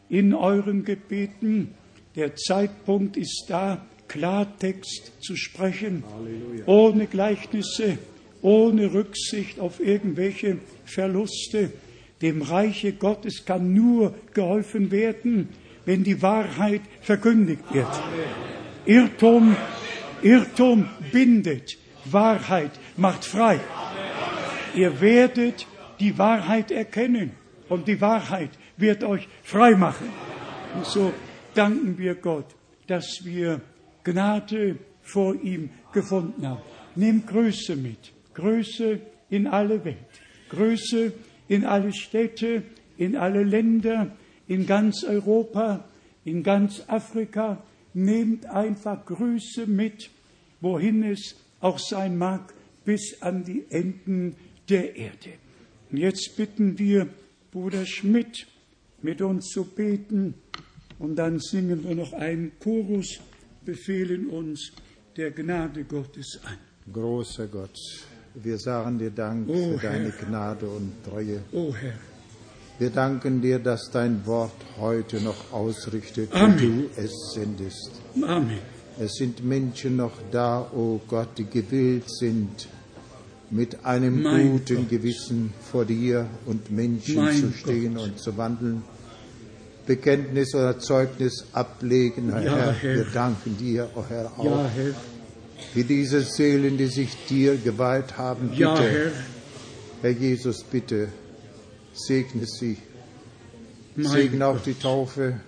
in euren Gebeten. Der Zeitpunkt ist da, Klartext zu sprechen, Halleluja. ohne Gleichnisse, ohne Rücksicht auf irgendwelche Verluste dem Reiche Gottes kann nur geholfen werden, wenn die Wahrheit verkündigt wird. Irrtum, Irrtum bindet, Wahrheit macht frei. Ihr werdet die Wahrheit erkennen und die Wahrheit wird euch frei machen. Und so danken wir Gott, dass wir Gnade vor ihm gefunden haben. Nehmt Größe mit, Größe in alle Welt, Größe in alle Städte, in alle Länder, in ganz Europa, in ganz Afrika. Nehmt einfach Grüße mit, wohin es auch sein mag, bis an die Enden der Erde. Und jetzt bitten wir Bruder Schmidt, mit uns zu beten, und dann singen wir noch einen Chorus, befehlen uns der Gnade Gottes an. Großer Gott, wir sagen dir Dank oh, für deine Herr. Gnade und Treue. Oh Herr. Wir danken dir, dass dein Wort heute noch ausrichtet, Amen. wie du es sendest. Amen. Es sind Menschen noch da, o oh Gott, die gewillt sind, mit einem mein guten Gott. Gewissen vor dir und Menschen mein zu stehen Gott. und zu wandeln. Bekenntnis oder Zeugnis ablegen, Herr. Ja, Herr. Wir danken dir, o oh Herr, auch Ja, Herr. für diese Seelen, die sich dir geweiht haben. Bitte, Ja, Herr. Herr Jesus, bitte segne sie. Mein Segne auch die Taufe.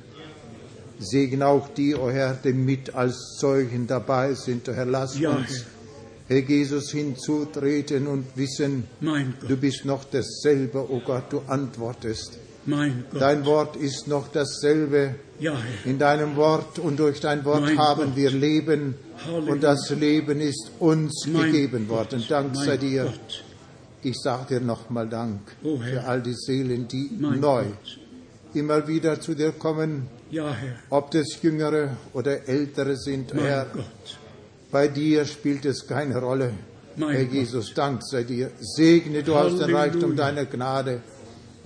Segne auch die, o oh Herr, die mit als Zeugen dabei sind. O Herr, lass Ja, uns, Herr Jesus, hinzutreten und wissen, du bist noch dasselbe, o oh Gott, du antwortest. Dein Wort ist noch dasselbe. Ja. In deinem Wort und durch dein Wort Mein haben Gott. wir Leben Halleluja. und das Leben ist uns Mein gegeben Gott. worden. Dank sei dir. Gott. Ich sage dir nochmal Dank Oh, für all die Seelen, die Mein neu immer wieder zu dir kommen, Ja, ob das Jüngere oder Ältere sind. Herr, bei dir spielt es keine Rolle. Herr. Jesus, Dank sei dir. Segne du aus dem. Reichtum deiner Gnade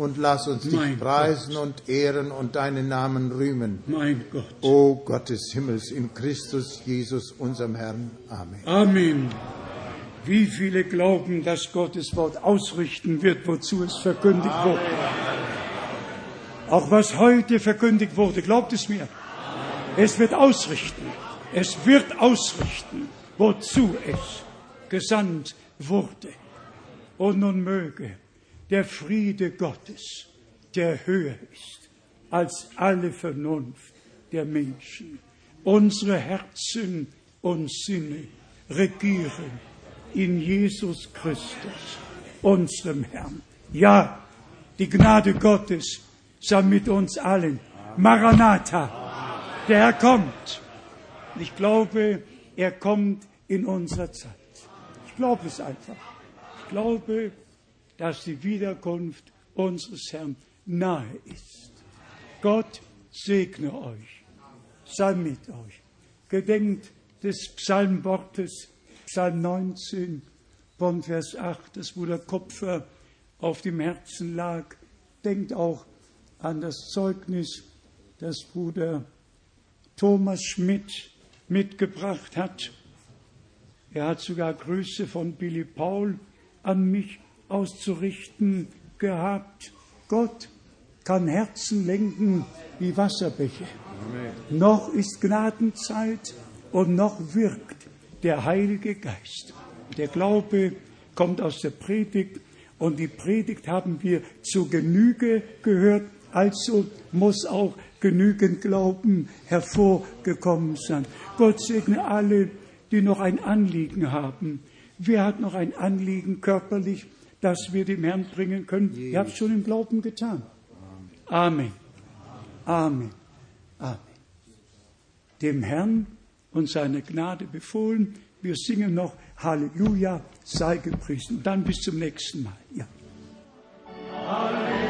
und lass uns dich Mein preisen und ehren und deinen Namen rühmen. Mein Gott. O Gott des Himmels, in Christus Jesus, unserem Herrn. Amen. Amen. Wie viele glauben, dass Gottes Wort ausrichten wird, wozu es verkündigt wurde? Auch was heute verkündigt wurde, glaubt es mir. Es wird ausrichten. Es wird ausrichten, wozu es gesandt wurde. Und nun möge der Friede Gottes, der höher ist als alle Vernunft der Menschen, unsere Herzen und Sinne regieren in Jesus Christus, unserem Herrn. Ja, die Gnade Gottes sei mit uns allen. Maranatha, der Herr kommt. Ich glaube, er kommt in unserer Zeit. Ich glaube es einfach. Ich glaube, dass die Wiederkunft unseres Herrn nahe ist. Gott segne euch, sei mit euch. Gedenkt des Psalmwortes, Psalm 19 von Vers 8, das Bruder Kopfer auf dem Herzen lag. Denkt auch an das Zeugnis, das Bruder Thomas Schmidt mitgebracht hat. Er hat sogar Grüße von Billy Paul an mich auszurichten gehabt. Gott kann Herzen lenken wie Wasserbäche. Amen. Noch ist Gnadenzeit und noch wirkt der Heilige Geist. Der Glaube kommt aus der Predigt und die Predigt haben wir zu Genüge gehört. Also muss auch genügend Glauben hervorgekommen sein. Gott segne alle, die noch ein Anliegen haben. Wer hat noch ein Anliegen körperlich, das wir dem Herrn bringen können? Ihr habt schon im Glauben getan. Amen. Amen. Amen. Dem Herrn und seiner Gnade befohlen. Wir singen noch Halleluja, sei gepriesen. Dann bis zum nächsten Mal. Ja. Halleluja.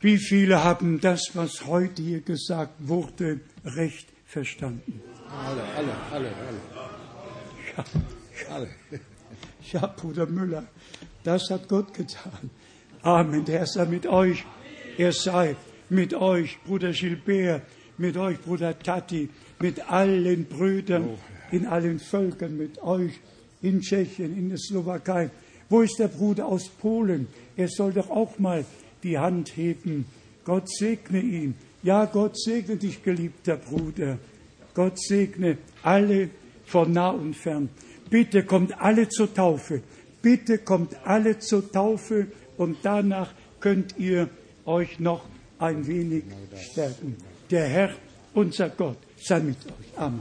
Wie viele haben das, was heute hier gesagt wurde, recht verstanden? Alle, alle, alle, alle. Ja, alle. ja, Bruder Müller, das hat Gott getan. Amen. Der Herr sei mit euch. Er sei mit euch, Bruder Gilbert, mit euch, Bruder Tati, mit allen Brüdern in allen Völkern, mit euch in Tschechien, in der Slowakei. Wo ist der Bruder aus Polen? Er soll doch auch mal die Hand heben. Gott segne ihn. Ja, Gott segne dich, geliebter Bruder. Gott segne alle von nah und fern. Bitte kommt alle zur Taufe. Bitte kommt alle zur Taufe und danach könnt ihr euch noch ein wenig stärken. Der Herr, unser Gott, sei mit euch. Amen.